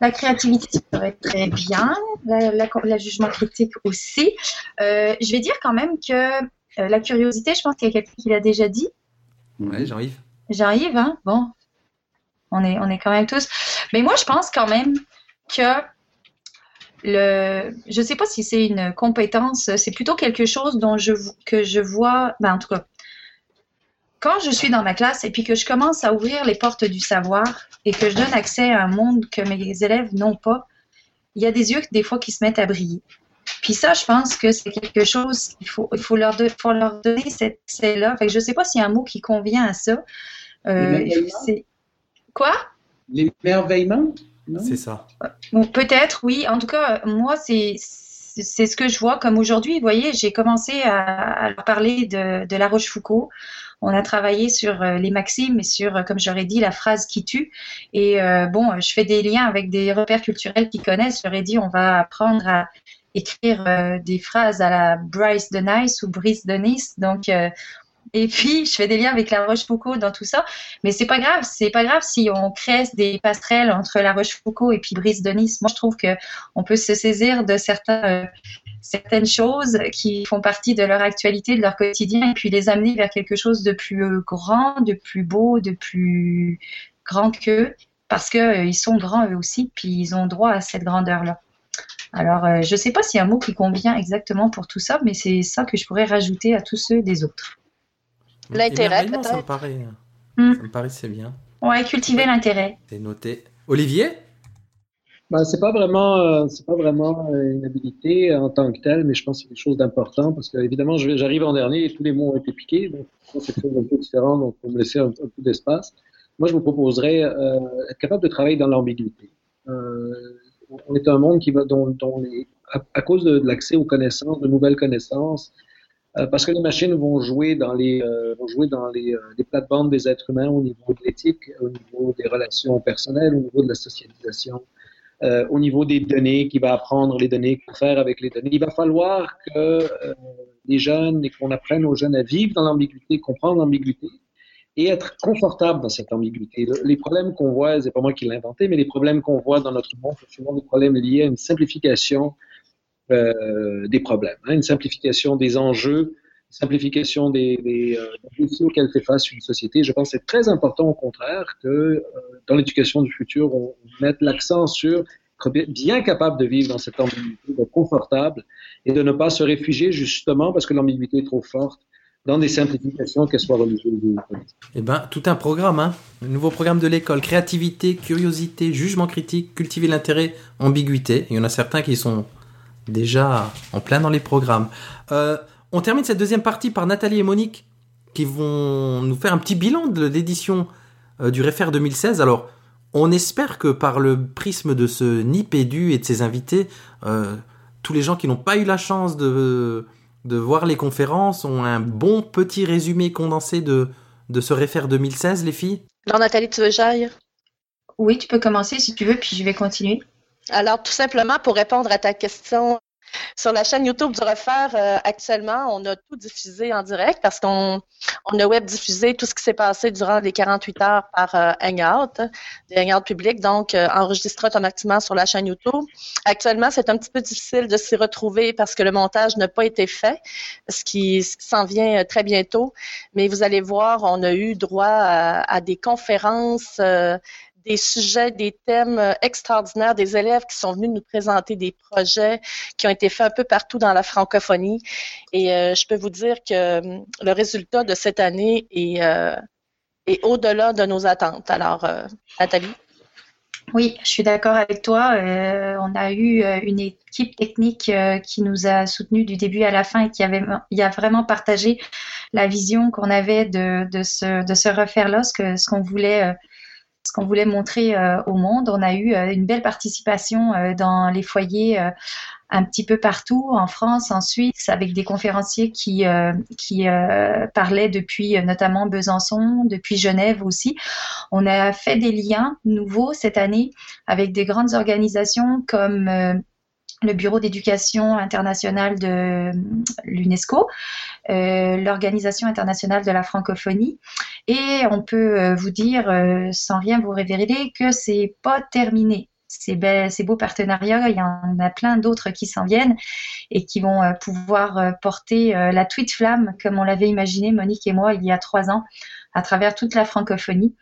la créativité, ça va être très bien, la, jugement critique aussi. Euh, je vais dire quand même que euh, la curiosité, je pense qu'il y a quelqu'un qui l'a déjà dit. Ouais, Jean-Yves. J'arrive, hein? Bon. On est, on est quand même tous. Mais moi, je pense quand même que le, je sais pas si c'est une compétence, c'est plutôt quelque chose dont je, que je vois, ben, en tout cas, quand je suis dans ma classe et puis que je commence à ouvrir les portes du savoir et que je donne accès à un monde que mes élèves n'ont pas, il y a des yeux des fois qui se mettent à briller. Puis ça, je pense que c'est quelque chose qu'il faut, il faut leur, de- faut leur donner cet accès-là. Fait que je sais pas s'il y a un mot qui convient à ça. Euh, Quoi? L'émerveillement? C'est ça. Peut-être, oui. En tout cas, moi, c'est c'est ce que je vois comme aujourd'hui. Vous voyez, j'ai commencé à, à leur parler de, La Rochefoucauld. On a travaillé sur euh, les maximes et sur, euh, comme j'aurais dit, la phrase qui tue. Et euh, bon, je fais des liens avec des repères culturels qui connaissent. J'aurais dit, on va apprendre à écrire des phrases à la Bryce de Nice ou Brice de Nice. Donc, et puis, je fais des liens avec La Rochefoucauld dans tout ça. Mais c'est pas grave, c'est pas grave si on crée des passerelles entre La Rochefoucauld et puis Brice de Nice. Moi, je trouve que on peut se saisir de euh, certaines choses qui font partie de leur actualité, de leur quotidien, et puis les amener vers quelque chose de plus euh, grand, de plus beau, de plus grand qu'eux, parce que euh, sont grands eux aussi, puis ils ont droit à cette grandeur-là. Alors, je sais pas s'il y a un mot qui convient exactement pour tout ça, mais c'est ça que je pourrais rajouter à tous ceux des autres. L'intérêt, ça me peut-être? paraît. Ça me paraît c'est bien. Ouais, cultiver l'intérêt. C'est noté. Olivier? Ben, c'est pas vraiment, euh, c'est pas vraiment euh, une habilité en tant que telle, mais je pense que c'est quelque chose d'important parce que évidemment, je vais- j'arrive en dernier et tous les mots ont été piqués, donc c'est quelque chose d'un peu différent, donc pour me laisser un, un peu d'espace. Moi, je vous proposerais euh, être capable de travailler dans l'ambiguïté. Euh, on est un monde qui va, dont, dont les, à, à, cause de, de l'accès aux connaissances, de nouvelles connaissances, euh, parce que les machines vont jouer dans les, euh, vont jouer dans les, euh, les plates-bandes des êtres humains au niveau de l'éthique, au niveau des relations personnelles, au niveau de la socialisation, euh, au niveau des données, qui va apprendre les données, quoi faire avec les données. Il va falloir que les jeunes et qu'on apprenne aux jeunes à vivre dans l'ambiguïté, comprendre l'ambiguïté et être confortable dans cette ambiguïté. Le, les problèmes qu'on voit, c'est pas moi qui l'ai inventé, mais les problèmes qu'on voit dans notre monde sont souvent des problèmes liés à une simplification euh, des problèmes, hein, une simplification des enjeux, une simplification des, des, euh, défis auxquels fait face une société. Je pense que c'est très important, au contraire, que euh, dans l'éducation du futur, on, mette l'accent sur être bien capable de vivre dans cette ambiguïté, d'être confortable et de ne pas se réfugier justement parce que l'ambiguïté est trop forte dans des simplifications, qu'elles soient religieuses ou. Eh ben, tout un programme, hein. Un nouveau programme de l'école. Créativité, curiosité, jugement critique, cultiver l'intérêt, ambiguïté. Il y en a certains qui sont déjà en plein dans les programmes. Euh, on termine cette deuxième partie par Nathalie et Monique qui vont nous faire un petit bilan de l'édition euh, du Réfère 2016. Alors, on espère que par le prisme de ce Nipédu et de ses invités, euh, tous les gens qui n'ont pas eu la chance de, de voir les conférences ont un bon petit résumé condensé de, de ce Réfère 2016, les filles? Alors, Nathalie, tu veux j'aille? Oui, tu peux commencer si tu veux, puis je vais continuer. Alors, tout simplement, pour répondre à ta question, sur la chaîne YouTube du Refaire, euh, actuellement, on a tout diffusé en direct parce qu'on on a web diffusé tout ce qui s'est passé durant les 48 heures par euh, Hangout, des Hangouts publics, donc euh, enregistré automatiquement sur la chaîne YouTube. Actuellement, c'est un petit peu difficile de s'y retrouver parce que le montage n'a pas été fait, ce qui, s'en vient très bientôt. Mais vous allez voir, on a eu droit à, à des conférences des sujets, des thèmes euh, extraordinaires, des élèves qui sont venus nous présenter des projets qui ont été faits un peu partout dans la francophonie. Et euh, je peux vous dire que hum, le résultat de cette année est, euh, est au-delà de nos attentes. Alors, euh, Nathalie? Oui, je suis d'accord avec toi. Euh, on a eu une équipe technique euh, qui nous a soutenus du début à la fin et qui avait, y a vraiment partagé la vision qu'on avait de, de, ce, de ce refaire-là, ce qu'on voulait ce qu'on voulait montrer euh, au monde. On a eu euh, une belle participation euh, dans les foyers un petit peu partout, en France, en Suisse, avec des conférenciers qui, qui parlaient depuis notamment Besançon, depuis Genève aussi. On a fait des liens nouveaux cette année avec des grandes organisations comme le Bureau d'éducation internationale de l'UNESCO, l'Organisation internationale de la francophonie. Et on peut euh, vous dire, euh, sans rien vous révéler, que c'est pas terminé. Ces, be ces beaux partenariats, il y en a plein d'autres qui s'en viennent et qui vont euh, pouvoir euh, porter euh, la tweet flamme comme on l'avait imaginé Monique et moi il y a trois ans à travers toute la francophonie.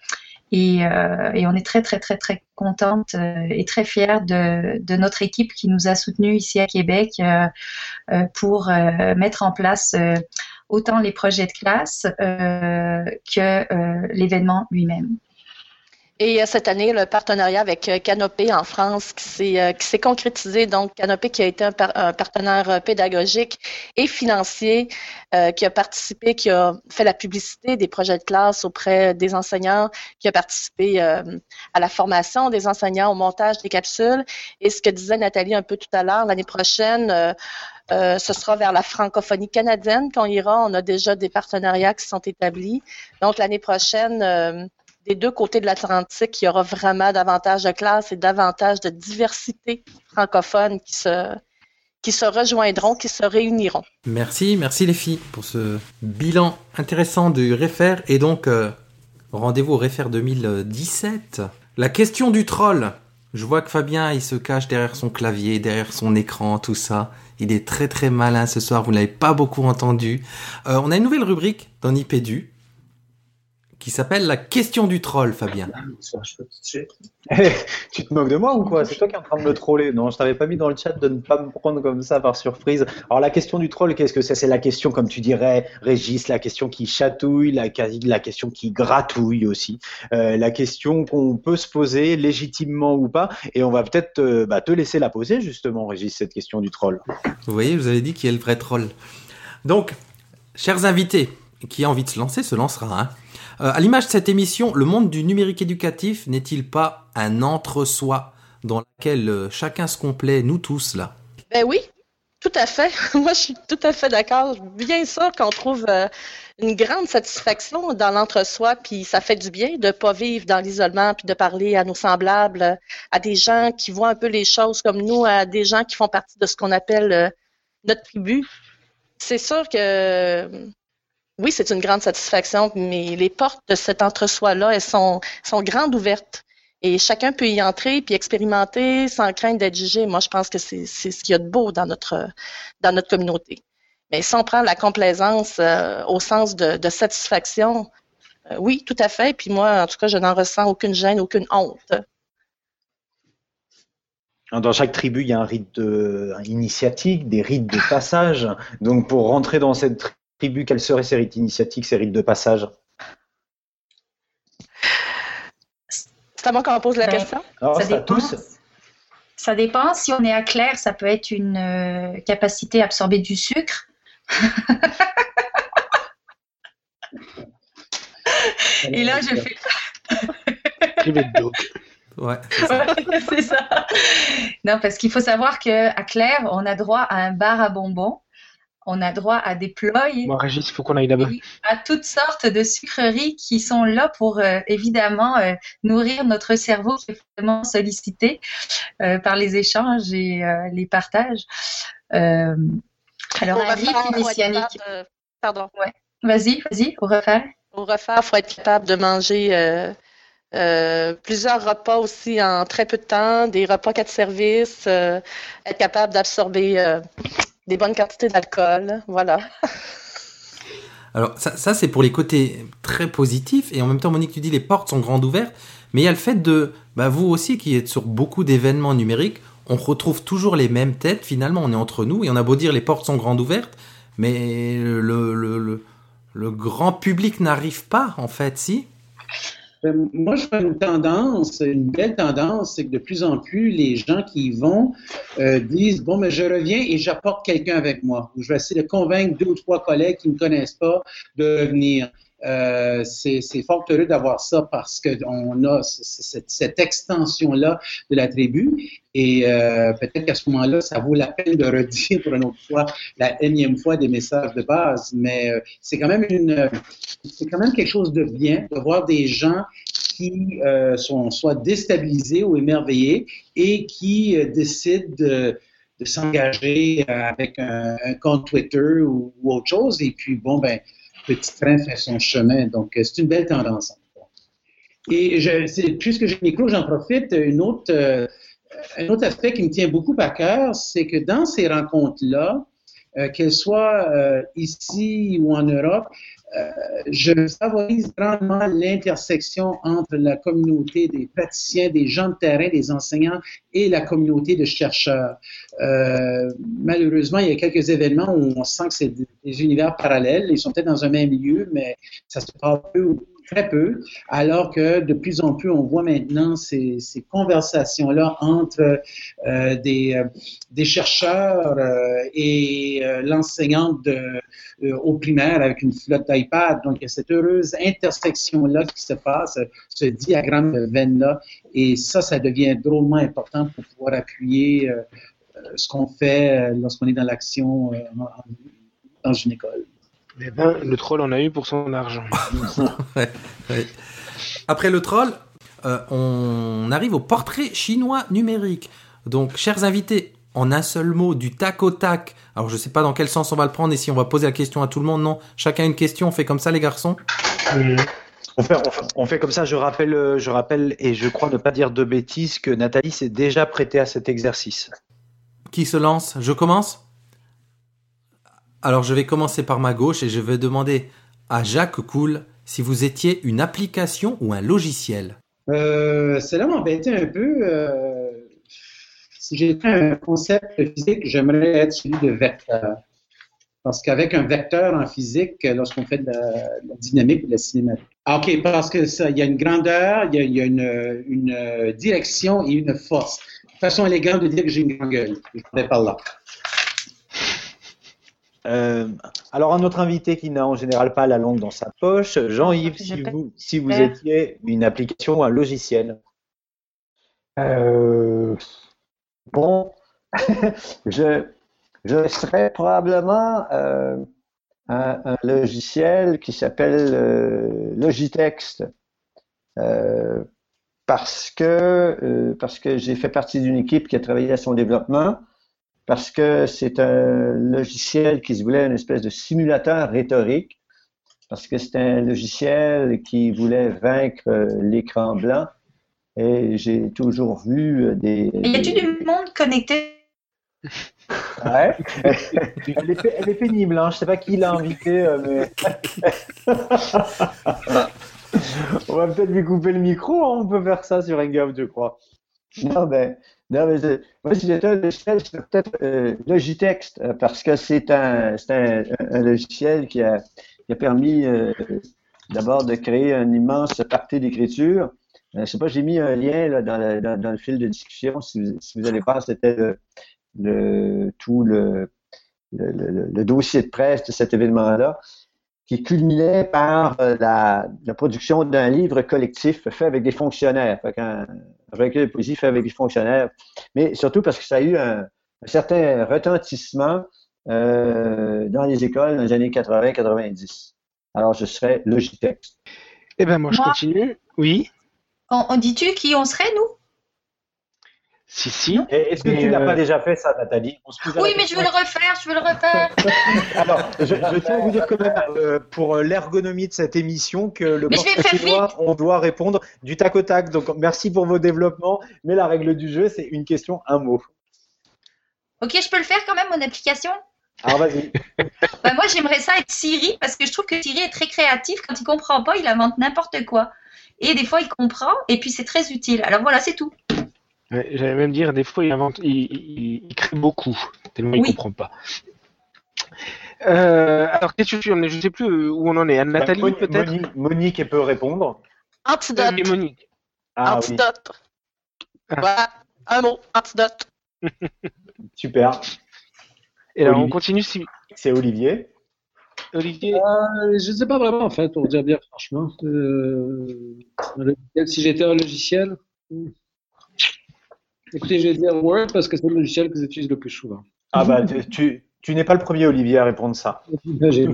Et, euh, et, on est très, très, très, très contente euh, et très fière de, de, notre équipe qui nous a soutenus ici à Québec euh, pour mettre en place autant les projets de classe que l'événement lui-même. Et euh, cette année, le partenariat avec euh, Canopé en France qui s'est, euh, qui s'est concrétisé. Donc, Canopé qui a été un, par, un, partenaire pédagogique et financier, euh, qui a participé, qui a fait la publicité des projets de classe auprès des enseignants, qui a participé euh, à la formation des enseignants, au montage des capsules. Et ce que disait Nathalie un peu tout à l'heure, l'année prochaine, euh, ce sera vers la francophonie canadienne qu'on ira. On a déjà des partenariats qui sont établis. Donc, l'année prochaine, des deux côtés de l'Atlantique, il y aura vraiment davantage de classes et davantage de diversité francophone qui se, qui se rejoindront, qui se réuniront. Merci, merci les filles pour ce bilan intéressant du Réfère. Et donc, euh, rendez-vous au Réfère 2017. La question du troll. Je vois que Fabien, il se cache derrière son clavier, derrière son écran, tout ça. Il est très très malin ce soir, vous ne l'avez pas beaucoup entendu. Euh, on a une nouvelle rubrique dans Nipédu qui s'appelle la question du troll, Fabien. tu te moques de moi ou quoi? C'est toi qui es en train de me troller. Non, je t'avais pas mis dans le chat de ne pas me prendre comme ça par surprise. Alors la question du troll, qu'est-ce que c'est? C'est la question, comme tu dirais, Régis, la question qui chatouille, la, la question qui gratouille aussi, euh, la question qu'on peut se poser légitimement ou pas. Et on va peut-être euh, bah, te laisser la poser justement, Régis, cette question du troll. Vous voyez, vous avez dit qui est le vrai troll. Donc, chers invités, qui a envie de se lancer, se lancera. Hein. Euh, à l'image de cette émission, le monde du numérique éducatif n'est-il pas un entre-soi dans laquelle euh, chacun se complaît, nous tous là? Ben oui, tout à fait. Moi, je suis tout à fait d'accord. Bien sûr qu'on trouve euh, une grande satisfaction dans l'entre-soi, puis ça fait du bien de ne pas vivre dans l'isolement, puis de parler à nos semblables, à des gens qui voient un peu les choses comme nous, à des gens qui font partie de ce qu'on appelle notre tribu. C'est sûr que oui, c'est une grande satisfaction, mais les portes de cet entre-soi-là, elles sont, sont grandes ouvertes. Et chacun peut y entrer puis expérimenter sans crainte d'être jugé. Moi, je pense que c'est ce qu'il y a de beau dans notre, dans notre communauté. Mais si on prend la complaisance euh, au sens de, de satisfaction, euh, oui, tout à fait. Puis moi, en tout cas, je n'en ressens aucune gêne, aucune honte. Dans chaque tribu, il y a un rite de, initiatique, des rites de passage. Donc, pour rentrer dans cette tribu, quels seraient ces rites initiatiques, ces rites de passage? C'est à moi qu'on pose la Ben, question? Alors, ça c'est à dépend. tous. Ça dépend. Si on est à clair, ça peut être une euh, capacité à absorber du sucre. Et là, je fais. Privé de joke. Ouais, c'est ça. Ouais, c'est ça. Non, parce qu'il faut savoir qu'à Claire, on a droit à un bar à bonbons, on a droit à des ploys, Bon, Régis, il faut qu'on aille là-bas. à toutes sortes de sucreries qui sont là pour euh, évidemment euh, nourrir notre cerveau qui est vraiment sollicité euh, par les échanges et euh, les partages. Euh, alors, Au un être initianique. de- Pardon. Vas-y, vas-y, au refaire. Au refaire, il faut être capable de manger euh, euh, plusieurs repas aussi en très peu de temps, des repas quatre services, euh, être capable d'absorber euh, des bonnes quantités d'alcool. Voilà. Alors ça, c'est pour les côtés très positifs et en même temps Monique tu dis les portes sont grandes ouvertes mais il y a le fait de bah, vous aussi qui êtes sur beaucoup d'événements numériques on retrouve toujours les mêmes têtes finalement on est entre nous et on a beau dire les portes sont grandes ouvertes mais le, grand public n'arrive pas en fait si? Moi, je vois une tendance, une belle tendance, c'est que de plus en plus, les gens qui vont euh, disent Bon, mais je reviens et j'apporte quelqu'un avec moi. Je vais essayer de convaincre deux ou trois collègues qui ne me connaissent pas de venir. Euh, c'est fort heureux d'avoir ça parce qu'on a cette, extension-là de la tribu et euh, peut-être qu'à ce moment-là, ça vaut la peine de redire pour une autre fois, la énième fois des messages de base, mais euh, c'est quand même une, c'est quand même quelque chose de bien de voir des gens qui sont soit déstabilisés ou émerveillés et qui décident de, s'engager avec un, un compte Twitter ou, ou autre chose. Et puis, bon, ben, petit train fait son chemin. Donc, euh, c'est une belle tendance. Et puisque j'ai micro, j'en profite. Une autre, euh, un autre aspect qui me tient beaucoup à cœur, c'est que dans ces rencontres-là, qu'elles soient euh, ici ou en Europe, euh, je favorise grandement l'intersection entre la communauté des praticiens, des gens de terrain, des enseignants et la communauté de chercheurs. Euh, malheureusement, il y a quelques événements où on sent que c'est des univers parallèles. Ils sont peut-être dans un même lieu, mais ça se passe peu très peu, alors que de plus en plus, on voit maintenant ces, conversations-là entre euh, des, euh, des chercheurs euh, et l'enseignante au primaire avec une flotte d'iPad. Donc, il y a cette heureuse intersection-là qui se passe, ce diagramme de veine-là, et ça, ça devient drôlement important pour pouvoir appuyer ce qu'on fait lorsqu'on est dans l'action dans une école. Eh ben, le troll en a eu pour son argent. Ouais, ouais. Après le troll, euh, on arrive au portrait chinois numérique. Donc, chers invités, en un seul mot, du tac au tac. Alors, je sais pas dans quel sens on va le prendre et si on va poser la question à tout le monde. Non, chacun une question. On fait comme ça, les garçons. On fait, on, fait, on fait comme ça, je rappelle, euh, je rappelle, et je crois ne pas dire de bêtises, que Nathalie s'est déjà prêtée à cet exercice. Qui se lance? Je commence? Alors, je vais commencer par ma gauche et je vais demander à Jacques Cool si vous étiez une application ou un logiciel. Euh, cela m'embêtait un peu. euh, si j'étais un concept physique, j'aimerais être celui de vecteur. Parce qu'avec un vecteur en physique, lorsqu'on fait de la, dynamique de la cinématique. Ah, OK, parce que y a une grandeur, il y a, une, direction et une force. Façon élégante de dire que j'ai une grande gueule. Je vais par là. Euh, alors, un autre invité qui n'a en général pas la langue dans sa poche, Jean-Yves, si vous, si vous étiez une application ou un logiciel. Euh, Bon, je, je serais probablement euh, un, un logiciel qui s'appelle euh, Logitext. Euh, parce que euh, parce que j'ai fait partie d'une équipe qui a travaillé à son développement, parce que c'est un logiciel qui se voulait une espèce de simulateur rhétorique, parce que c'est un logiciel qui voulait vaincre euh, l'écran blanc. Et j'ai toujours vu euh, des. Y a-tu du monde connecté? Ouais. elle, est, elle est pénible, hein. je sais pas qui l'a invité, euh, mais. on va peut-être lui couper le micro, hein. on peut faire ça sur Hangout, je crois. Non, ben, non, mais moi, un logiciel, c'est peut-être euh, Logitext, euh, parce que c'est un, un, un logiciel qui a, qui a permis euh, d'abord de créer un immense parti d'écriture. Euh, je sais pas, j'ai mis un lien là, dans, dans, le fil de discussion. Si vous, si vous allez voir, c'était le, le, tout le, le, le- dossier de presse de cet événement-là, qui culminait par la, la production d'un livre collectif fait avec des fonctionnaires. Fait poésie fait avec des fonctionnaires, mais surtout parce que ça a eu un, un certain retentissement euh, dans les écoles dans les années 80-90. Alors, je serais Logitext. Eh ben moi, je Moi? continue. Oui. on, on dit-tu qui on serait, nous? Si, si. Est-ce que Mais, tu n'as euh, pas déjà fait ça, Nathalie Oui, mais je veux le refaire, je veux le refaire. Alors, je, je tiens à vous dire quand même, euh, pour euh, l'ergonomie de cette émission, que le chinois, on doit répondre du tac au tac. Donc, merci pour vos développements. Mais la règle du jeu, c'est une question, un mot. Ok, je peux le faire quand même, mon application? Alors, vas-y. Bah, Moi, j'aimerais ça être Siri, parce que je trouve que Siri est très créatif. Quand il comprend pas, il invente n'importe quoi. Et des fois, il comprend, et puis c'est très utile. Alors voilà, c'est tout. Ouais, J'allais même dire, des fois, il invente, il, il- il crée beaucoup, tellement il Oui. comprend pas. Euh, alors, qu'est-ce que tu Je sais plus euh, où on en est. Anne Nathalie, Moni- peut-être? Moni- Monique peut répondre. Antidote. Oui, Monique. Ah oui, Antidote. Ah. Voilà. Un mot. Antidote. super. Et alors, on Olivier. continue si. C'est Olivier. Olivier Euh, je ne sais pas vraiment, en fait, pour dire bien franchement. Euh, si j'étais un logiciel, hmm. Écoutez, je vais dire Word parce que c'est le logiciel que j'utilise le plus souvent. Ah bah, tu, tu, tu n'es pas le premier, Olivier, à répondre ça. J'ai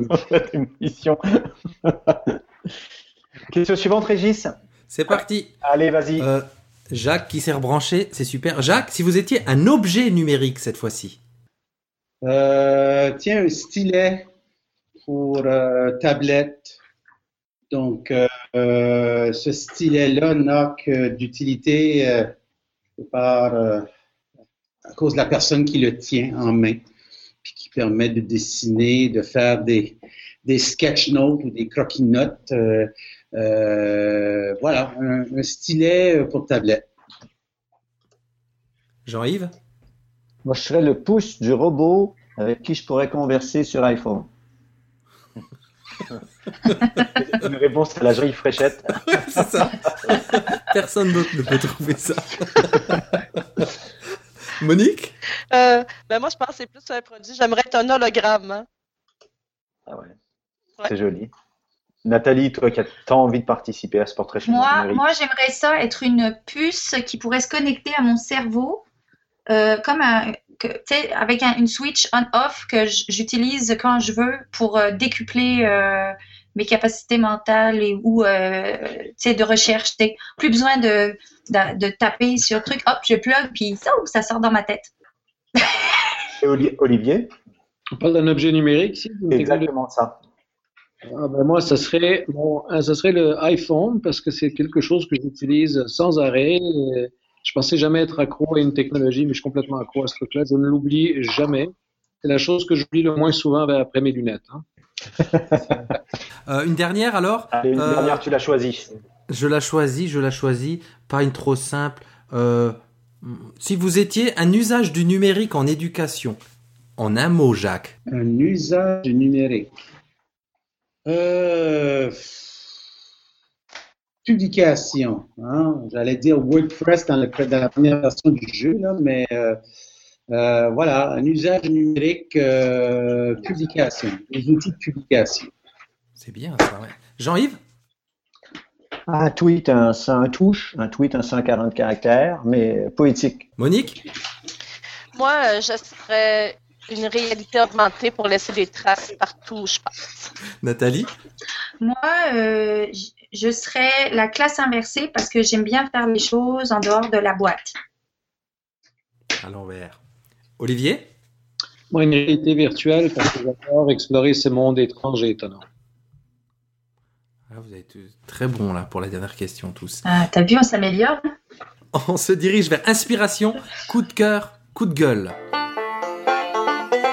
émission. question suivante, Régis. C'est parti. Allez, vas-y. Euh, Jacques qui s'est rebranché, c'est super. Jacques, si vous étiez un objet numérique cette fois-ci. Euh, tiens, un stylet pour euh, tablette. Donc, ce stylet-là n'a que d'utilité euh, par euh, à cause de la personne qui le tient en main, puis qui permet de dessiner, de faire des, des sketch notes ou des croquis notes. Euh, euh, voilà, un, un stylet pour tablette. Jean-Yves? Moi, je serais le pouce du robot avec qui je pourrais converser sur iPhone. Une réponse à la jolie fréchette. C'est ça. Personne d'autre ne peut trouver ça. Monique? Euh, ben moi, je pense que c'est plus un produit. J'aimerais être un hologramme. hein. Ah ouais. Ouais. C'est joli. Nathalie, toi qui as tant envie de participer à ce portrait chinois Moi, moi j'aimerais ça être une puce qui pourrait se connecter à mon cerveau, euh, comme un, que, tu sais, avec un- une switch on-off que j'utilise quand je veux pour euh, décupler euh, mes capacités mentales et ou euh, tu sais, de recherche. Plus besoin de, de, de taper sur le truc, hop, je plug, puis ça, ça sort dans ma tête. Et Oli- Olivier? On parle d'un objet numérique ici exactement ça. Ah ben moi, ça serait, bon, euh, ça serait le iPhone parce que c'est quelque chose que j'utilise sans arrêt. Et Je pensais jamais être accro à une technologie, mais je suis complètement accro à ce truc-là. Je ne l'oublie jamais. C'est la chose que j'oublie le moins souvent après mes lunettes. hein. Euh, Une dernière alors Allez, une Euh, dernière, tu l'as choisie. Je la choisis, je la choisis. Pas une trop simple. Euh, si vous étiez un usage du numérique en éducation, en un mot, Jacques. Un usage numérique. Euh, publication. Hein? J'allais dire WordPress dans, le- dans la première version du jeu, là, mais euh, voilà, un usage numérique, euh, publication, des outils de publication. C'est bien ça, ouais. Jean-Yves? Un tweet en 100 touches, un tweet en 140 caractères, mais poétique. Monique? Moi, euh, je serais une réalité augmentée pour laisser des traces partout où je passe. Nathalie? Moi, euh, je serais la classe inversée parce que j'aime bien faire les choses en dehors de la boîte. À l'envers. Olivier? Moi, une réalité virtuelle parce que j'adore explorer ce monde étrange et étonnant. Ah, Vous avez été très bon là pour la dernière question tous. Ah, T'as vu, on s'améliore? On se dirige vers inspiration, coup de cœur, coup de gueule.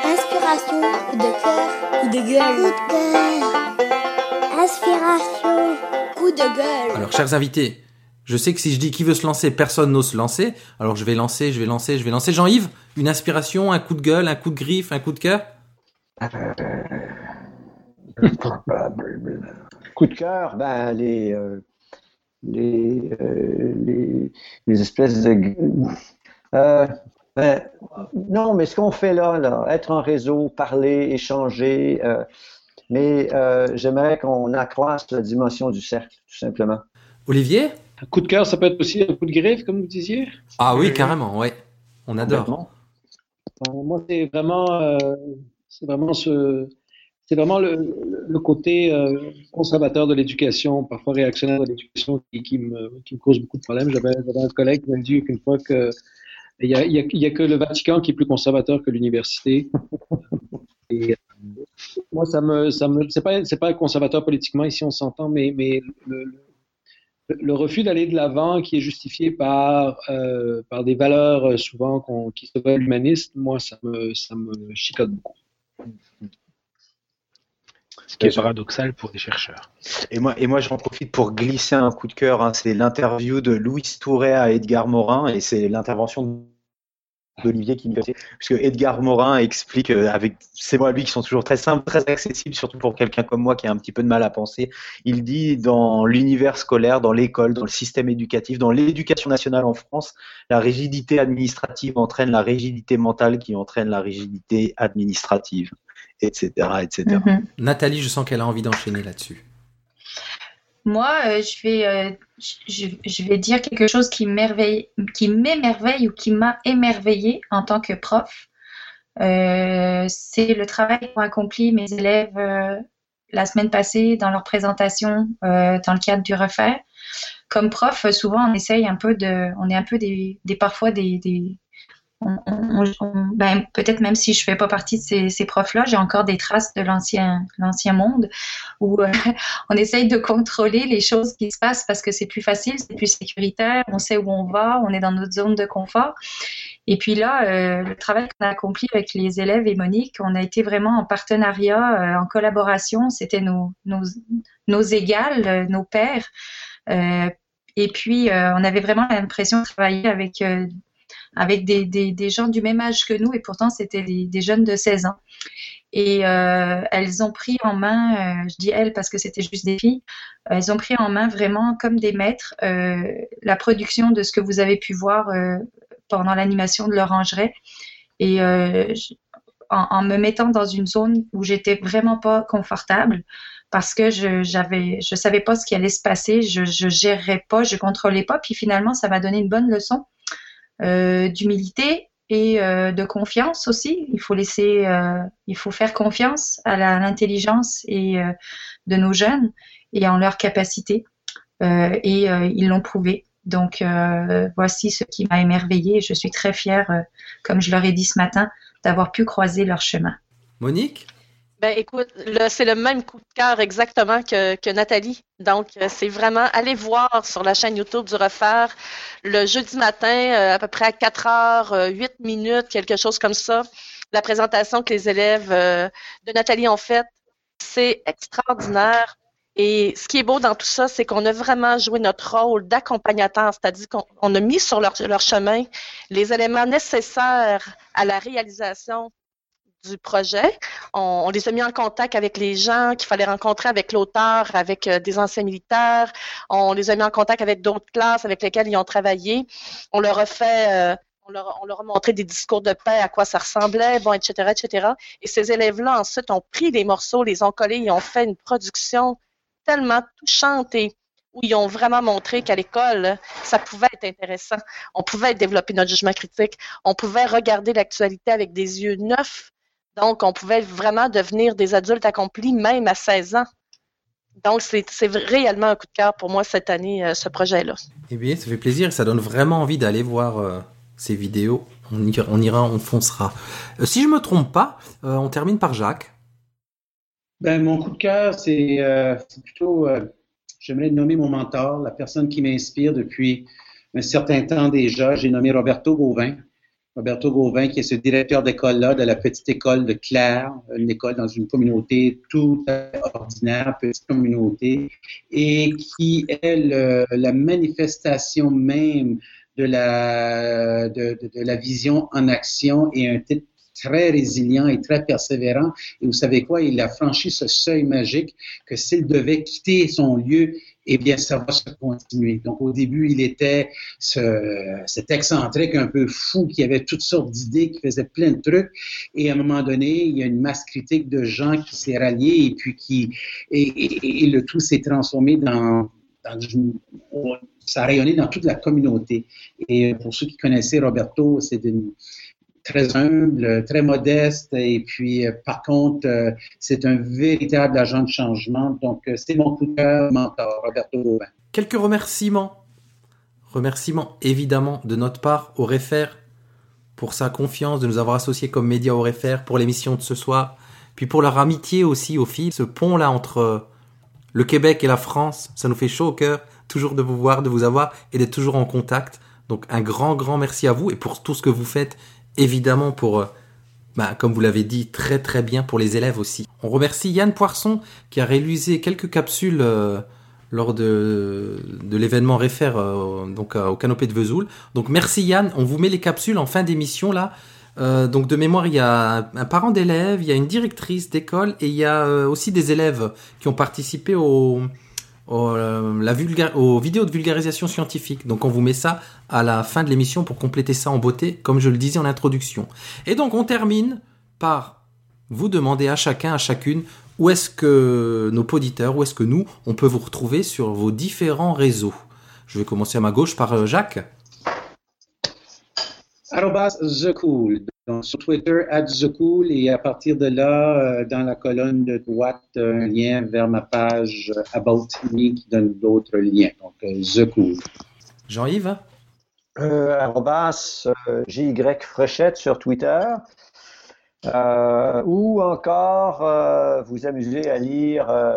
Inspiration, coup de cœur, coup de gueule. Coup de cœur. Inspiration, coup de gueule. Alors, chers invités, je sais que si je dis qui veut se lancer, personne n'ose se lancer. Alors, je vais lancer, je vais lancer, je vais lancer. Jean-Yves, une inspiration, un coup de gueule, un coup de griffe, un coup de cœur? Coup de cœur, ben les euh, les, euh, les les espèces de euh, ben, non, mais ce qu'on fait là, là, être en réseau, parler, échanger, mais j'aimerais qu'on accroisse la dimension du cercle, tout simplement. Olivier? Un coup de cœur, ça peut être aussi un coup de griffe, comme vous disiez? Ah oui, carrément, ouais. On adore. Euh, Moi, c'est vraiment, euh, c'est vraiment ce, c'est vraiment le, le côté euh, conservateur de l'éducation, parfois réactionnaire de l'éducation, qui, qui me, qui me cause beaucoup de problèmes. J'avais, un collègue qui m'a dit qu'une fois que il y a, il y a- y a que le Vatican qui est plus conservateur que l'université. Et, euh, moi, ça me, ça me, c'est pas, c'est pas conservateur politiquement ici, on s'entend, mais, mais le, le- le refus d'aller de l'avant qui est justifié par, euh, par des valeurs euh, souvent qui se veulent humanistes, moi, ça me, ça me chicote beaucoup. Ce qui est paradoxal pour des chercheurs. Et moi, et moi j'en profite pour glisser un coup de cœur. hein. C'est l'interview de Louis Touret à Edgar Morin et c'est l'intervention d'Olivier qui me fait. Puisque Edgar Morin explique, euh, avec ces mots à lui qui sont toujours très simples, très accessibles, surtout pour quelqu'un comme moi qui a un petit peu de mal à penser. Il dit dans l'univers scolaire, dans l'école, dans le système éducatif, dans l'éducation nationale en France, la rigidité administrative entraîne la rigidité mentale qui entraîne la rigidité administrative, etc. etc. Mhm. Nathalie, je sens qu'elle a envie d'enchaîner là-dessus. Moi, euh, je vais, euh, je, vais dire quelque chose qui m'émerveille, ou qui m'a émerveillé en tant que prof. Euh, c'est le travail qu'ont accompli mes élèves la semaine passée dans leur présentation dans le cadre du refaire. Comme prof, souvent on essaye un peu de, on est un peu des, des parfois des ben, peut-être même si je fais pas partie de ces, profs-là, j'ai encore des traces de l'ancien monde où euh, on essaye de contrôler les choses qui se passent parce que c'est plus facile, c'est plus sécuritaire, on sait où on va, on est dans notre zone de confort. Et puis là, euh, le travail qu'on a accompli avec les élèves et Monique, on a été vraiment en partenariat, euh, en collaboration. C'était nos, nos, nos égales, nos pairs. Et puis, on avait vraiment l'impression de travailler avec, avec des, des, gens du même âge que nous, et pourtant, c'était des, jeunes de 16 ans. Et euh, elles ont pris en main, euh, je dis elles parce que c'était juste des filles, euh, elles ont pris en main vraiment comme des maîtres la production de ce que vous avez pu voir pendant l'animation de l'orangerie. Et en, me mettant dans une zone où j'étais vraiment pas confortable parce que je j'avais je savais pas ce qui allait se passer, je je gérerais pas, je contrôlais pas, puis finalement ça m'a donné une bonne leçon d'humilité et euh, de confiance aussi. Il faut laisser, euh, il faut faire confiance à l'intelligence et euh, de nos jeunes et en leur capacité. Euh, et euh, ils l'ont prouvé. Donc euh, voici ce qui m'a émerveillée. Je suis très fière, euh, comme je leur ai dit ce matin, d'avoir pu croiser leur chemin. Monique? Ben écoute, c'est le même coup de cœur exactement que, que Nathalie. Donc, euh, c'est vraiment aller voir sur la chaîne YouTube du Refaire le jeudi matin, euh, à peu près à 4 heures, euh, 8 minutes, quelque chose comme ça. La présentation que les élèves euh, de Nathalie ont faite, c'est extraordinaire. Et ce qui est beau dans tout ça, c'est qu'on a vraiment joué notre rôle d'accompagnateur, c'est-à-dire qu'on on a mis sur leur, leur chemin les éléments nécessaires à la réalisation du projet. On, les a mis en contact avec les gens qu'il fallait rencontrer, avec l'auteur, avec euh, des anciens militaires. On les a mis en contact avec d'autres classes avec lesquelles ils ont travaillé. On leur a fait, euh, a montré des discours de paix, à quoi ça ressemblait, bon, etc., etc. Et ces élèves-là, ensuite, ont pris les morceaux, les ont collés, ils ont fait une production tellement touchante et où ils ont vraiment montré qu'à l'école, ça pouvait être intéressant. On pouvait développer notre jugement critique. On pouvait regarder l'actualité avec des yeux neufs. Donc, on pouvait vraiment devenir des adultes accomplis, même à 16 ans. Donc, c'est réellement un coup de cœur pour moi cette année, euh, ce projet-là. Eh bien, ça fait plaisir et ça donne vraiment envie d'aller voir euh, ces vidéos. On ira, on, ira, on foncera. Euh, si je me trompe pas, on termine par Jacques. Ben, mon coup de cœur, c'est plutôt j'aimerais nommer mon mentor, la personne qui m'inspire depuis un certain temps déjà. J'ai nommé Roberto Gauvin. Roberto Gauvin, qui est ce directeur d'école-là, de la petite école de Claire, une école dans une communauté tout ordinaire, petite communauté, et qui est la manifestation même de la, de, la vision en action et un type très résilient et très persévérant. Et vous savez quoi? Il a franchi ce seuil magique que s'il devait quitter son lieu, eh bien, ça va se continuer. Donc, au début, il était ce, cet excentrique un peu fou qui avait toutes sortes d'idées, qui faisait plein de trucs. Et à un moment donné, il y a une masse critique de gens qui s'est ralliée et puis qui, et, le tout s'est transformé dans, dans ça a rayonné dans toute la communauté. Et pour ceux qui connaissaient Roberto, c'est une, très humble, très modeste, et puis euh, par contre, euh, c'est un véritable agent de changement. Donc, euh, c'est mon coup de cœur, mentor, Roberto. Quelques remerciements. Remerciements évidemment de notre part au Réfère pour sa confiance de nous avoir associés comme média au Réfère pour l'émission de ce soir, puis pour leur amitié aussi au fil, ce pont-là entre le Québec et la France, ça nous fait chaud au cœur, toujours de vous voir, de vous avoir et d'être toujours en contact. Donc un grand, grand merci à vous et pour tout ce que vous faites évidemment pour, euh, bah, comme vous l'avez dit, très très bien pour les élèves aussi. On remercie Yann Poisson qui a réalisé quelques capsules euh, lors de, l'événement Réfère euh, donc au canopé de Vesoul. Donc merci Yann, on vous met les capsules en fin d'émission là. donc de mémoire, il y a un parent d'élève, il y a une directrice d'école et il y a aussi des élèves qui ont participé au, euh, la aux vidéos de vulgarisation scientifique. Donc on vous met ça à la fin de l'émission pour compléter ça en beauté, comme je le disais en introduction. Et donc on termine par vous demander à chacun, à chacune, où est-ce que nos auditeurs, où est-ce que nous, on peut vous retrouver sur vos différents réseaux. Je vais commencer à ma gauche par euh, Jacques. The Cool sur Twitter, @thecool et à partir de là, euh, dans la colonne de droite, un lien vers ma page About Me qui donne d'autres liens. Donc, euh, The Cool. Jean-Yves? Euh, arrobas JY Fréchette sur Twitter. ou encore vous amuser à lire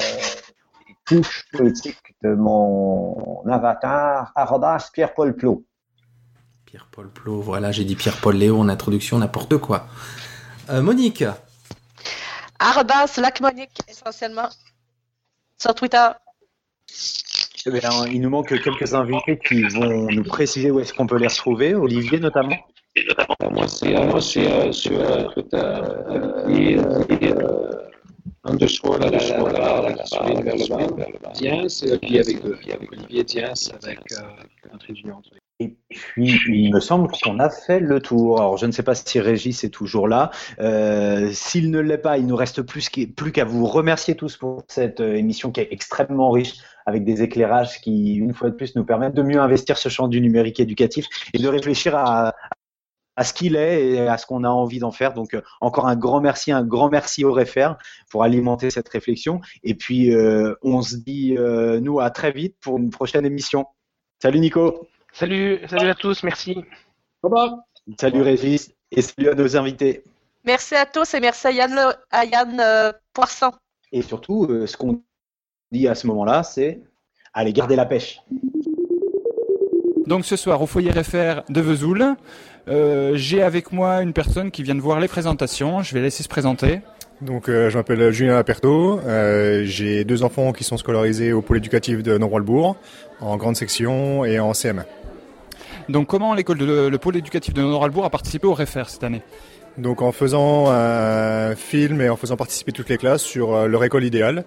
les touches politiques de mon avatar, arrobas Pierre-Paul Plot. Pierre-Paul Plot, voilà, j'ai dit Pierre-Paul Léo en introduction, n'importe quoi. Euh, Monique Arrobas Monique, essentiellement, sur Twitter. Eh il nous manque quelques invités qui vont nous préciser où est-ce qu'on peut les retrouver, Olivier notamment. Moi, c'est euh, euh, sur Twitter. et, underscore la la la vers le bas, Diens, puis avec Olivier Diens avec un trait d'union entre et puis, il me semble qu'on a fait le tour. Alors, je ne sais pas si Régis est toujours là. Euh, S'il ne l'est pas, il nous reste plus qu'à vous remercier tous pour cette euh, émission qui est extrêmement riche, avec des éclairages qui, une fois de plus, nous permettent de mieux investir ce champ du numérique éducatif et de réfléchir à, ce qu'il est et à ce qu'on a envie d'en faire. Donc, euh, encore un grand merci, un grand merci au Réfère pour alimenter cette réflexion. Et puis, on se dit, nous, à très vite pour une prochaine émission. Salut Nico Salut, salut à tous, merci. Bye. Salut Régis et salut à nos invités. Merci à tous et merci à Yann, à Yann euh, Poisson. Et surtout, euh, ce qu'on dit à ce moment-là, c'est allez garder la pêche. Donc ce soir au foyer FR de Vesoul, euh, j'ai avec moi une personne qui vient de voir les présentations. Je vais laisser se présenter. Donc, euh, je m'appelle Julien Aperto. Euh, j'ai deux enfants qui sont scolarisés au pôle éducatif de Nord-Walbourg, en grande section et en CM1. Donc comment l'école de, le pôle éducatif de Nord-Albourg a participé au REFER cette année? Donc en faisant un film et en faisant participer toutes les classes sur euh, leur école idéale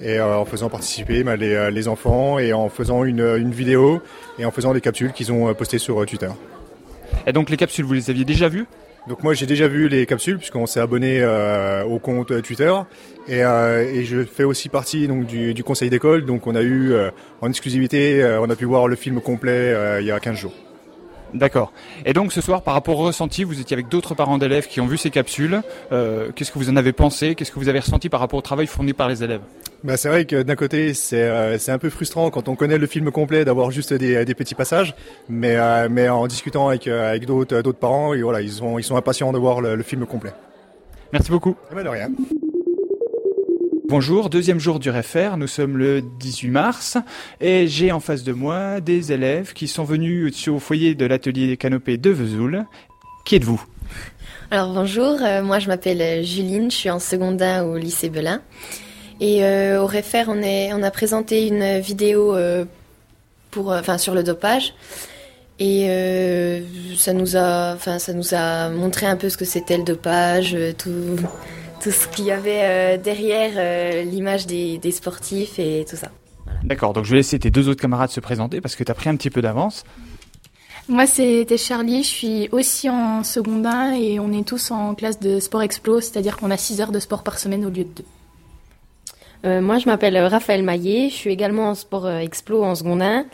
et euh, en faisant participer bah, euh, les, enfants et en faisant une, une, vidéo et en faisant des capsules qu'ils ont postées sur Twitter. Et donc les capsules, vous les aviez déjà vues? Donc moi j'ai déjà vu les capsules puisqu'on s'est abonné euh, au compte Twitter et, euh, et, je fais aussi partie donc du, du conseil d'école. Donc on a eu euh, en exclusivité, on a pu voir le film complet il y a 15 jours. D'accord. Et donc ce soir, par rapport au ressenti, vous étiez avec d'autres parents d'élèves qui ont vu ces capsules. Euh, Qu'est-ce que vous en avez pensé? Qu'est-ce que vous avez ressenti par rapport au travail fourni par les élèves? Bah, C'est vrai que d'un côté, c'est euh, un peu frustrant quand on connaît le film complet d'avoir juste des, des, petits passages. Mais, euh, mais en discutant avec, euh, avec d'autres parents, et voilà, ils, sont, ils sont impatients de voir le, le film complet. Merci beaucoup. Eh ben de rien. Bonjour, deuxième jour du RFR, nous sommes le 18 mars et j'ai en face de moi des élèves qui sont venus au foyer de l'atelier canopé de Vesoul. Qui êtes-vous? Alors bonjour, euh, moi je m'appelle Juline, je suis en secondaire au lycée Belin. Et euh, au RFR, on, a présenté une vidéo euh, pour, sur le dopage. Et euh, ça nous a, enfin, ça nous a montré un peu ce que c'était le dopage, tout, tout ce qu'il y avait euh, derrière euh, l'image des, des, sportifs et tout ça. Voilà. D'accord, donc je vais laisser tes deux autres camarades se présenter parce que tu as pris un petit peu d'avance. Moi, c'était Charlie, je suis aussi en secondaire et on est tous en classe de sport explo, c'est-à-dire qu'on a 6 heures de sport par semaine au lieu de 2. Euh, moi, je m'appelle Raphaël Maillet, je suis également en sport explo en secondaire.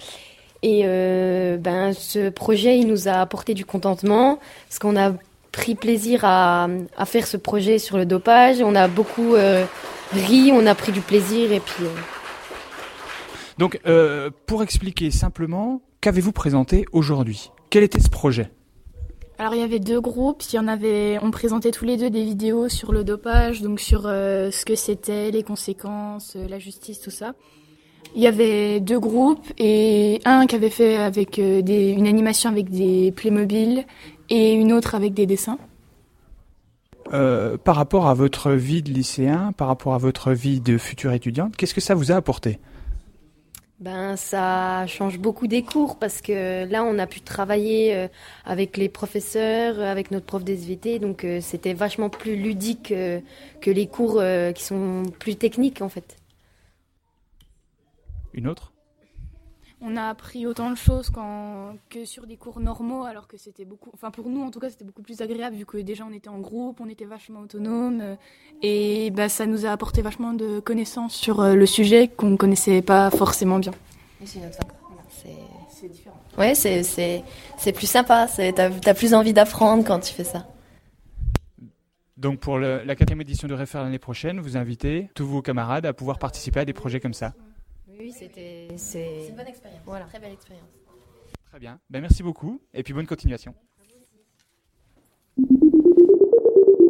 Et euh, ben, ce projet, il nous a apporté du contentement, parce qu'on a pris plaisir à, à, faire ce projet sur le dopage. On a beaucoup euh, ri, on a pris du plaisir et puis. Euh... Donc, euh, pour expliquer simplement, qu'avez-vous présenté aujourd'hui? Quel était ce projet? Alors il y avait deux groupes, il y en avait, on présentait tous les deux des vidéos sur le dopage, donc sur euh, ce que c'était, les conséquences, la justice, tout ça. Il y avait deux groupes et un qui avait fait avec euh, des, une animation avec des Playmobil et une autre avec des dessins. Euh, par rapport à votre vie de lycéen, par rapport à votre vie de future étudiante, qu'est-ce que ça vous a apporté? Ben, ça change beaucoup des cours parce que là, on a pu travailler euh, avec les professeurs, avec notre prof d'SVT, donc euh, c'était vachement plus ludique euh, que les cours qui sont plus techniques en fait. Une autre? On a appris autant de choses quand, que sur des cours normaux, alors que c'était beaucoup, enfin pour nous en tout cas, c'était beaucoup plus agréable vu que déjà on était en groupe, on était vachement autonome, et bah, ça nous a apporté vachement de connaissances sur le sujet qu'on ne connaissait pas forcément bien. C'est c'est différent. Ouais, c'est plus sympa, t'as as plus envie d'apprendre quand tu fais ça. Donc pour le, la quatrième édition de Réfère l'année prochaine, vous invitez tous vos camarades à pouvoir participer à des projets comme ça. Oui, c'était. C'est une bonne expérience. Voilà. Très belle expérience. Très bien. Ben, merci beaucoup et puis bonne continuation.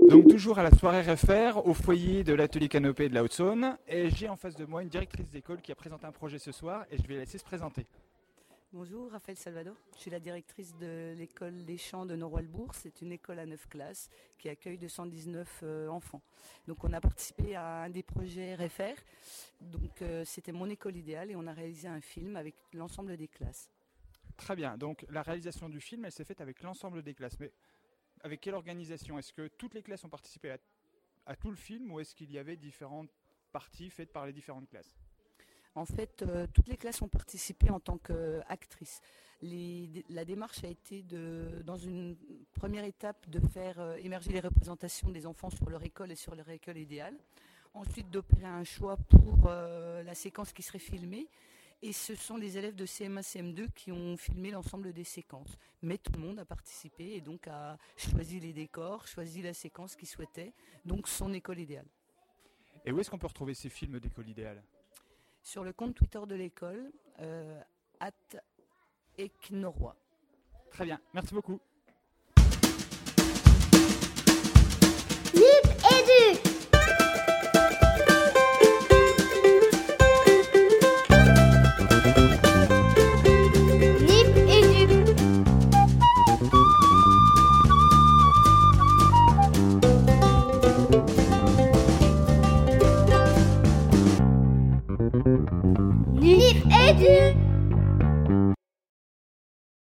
Donc toujours à la soirée RFR, au foyer de l'atelier canopé de la Haute-Saône, et j'ai en face de moi une directrice d'école qui a présenté un projet ce soir, et je vais la laisser se présenter. Bonjour, Raphaël Salvador. Je suis la directrice de l'école des champs de Noroilbourg. C'est une école à 9 classes qui accueille 219 euh, enfants. Donc on a participé à un des projets RFR. Donc euh, c'était mon école idéale et on a réalisé un film avec l'ensemble des classes. Très bien. Donc la réalisation du film, elle s'est faite avec l'ensemble des classes. Mais avec quelle organisation? Est-ce que toutes les classes ont participé à tout le film ou est-ce qu'il y avait différentes parties faites par les différentes classes? En fait, euh, toutes les classes ont participé en tant qu'actrices. La démarche a été, de, dans une première étape, de faire euh, émerger les représentations des enfants sur leur école et sur leur école idéale. Ensuite, d'opérer un choix pour euh, la séquence qui serait filmée. Et ce sont les élèves de CM1, CM2 qui ont filmé l'ensemble des séquences. Mais tout le monde a participé et donc a choisi les décors, choisi la séquence qu'il souhaitait, donc son école idéale. Et où est-ce qu'on peut retrouver ces films d'école idéale? sur le compte Twitter de l'école, euh, at @eknorois. Très bien, merci beaucoup. 爹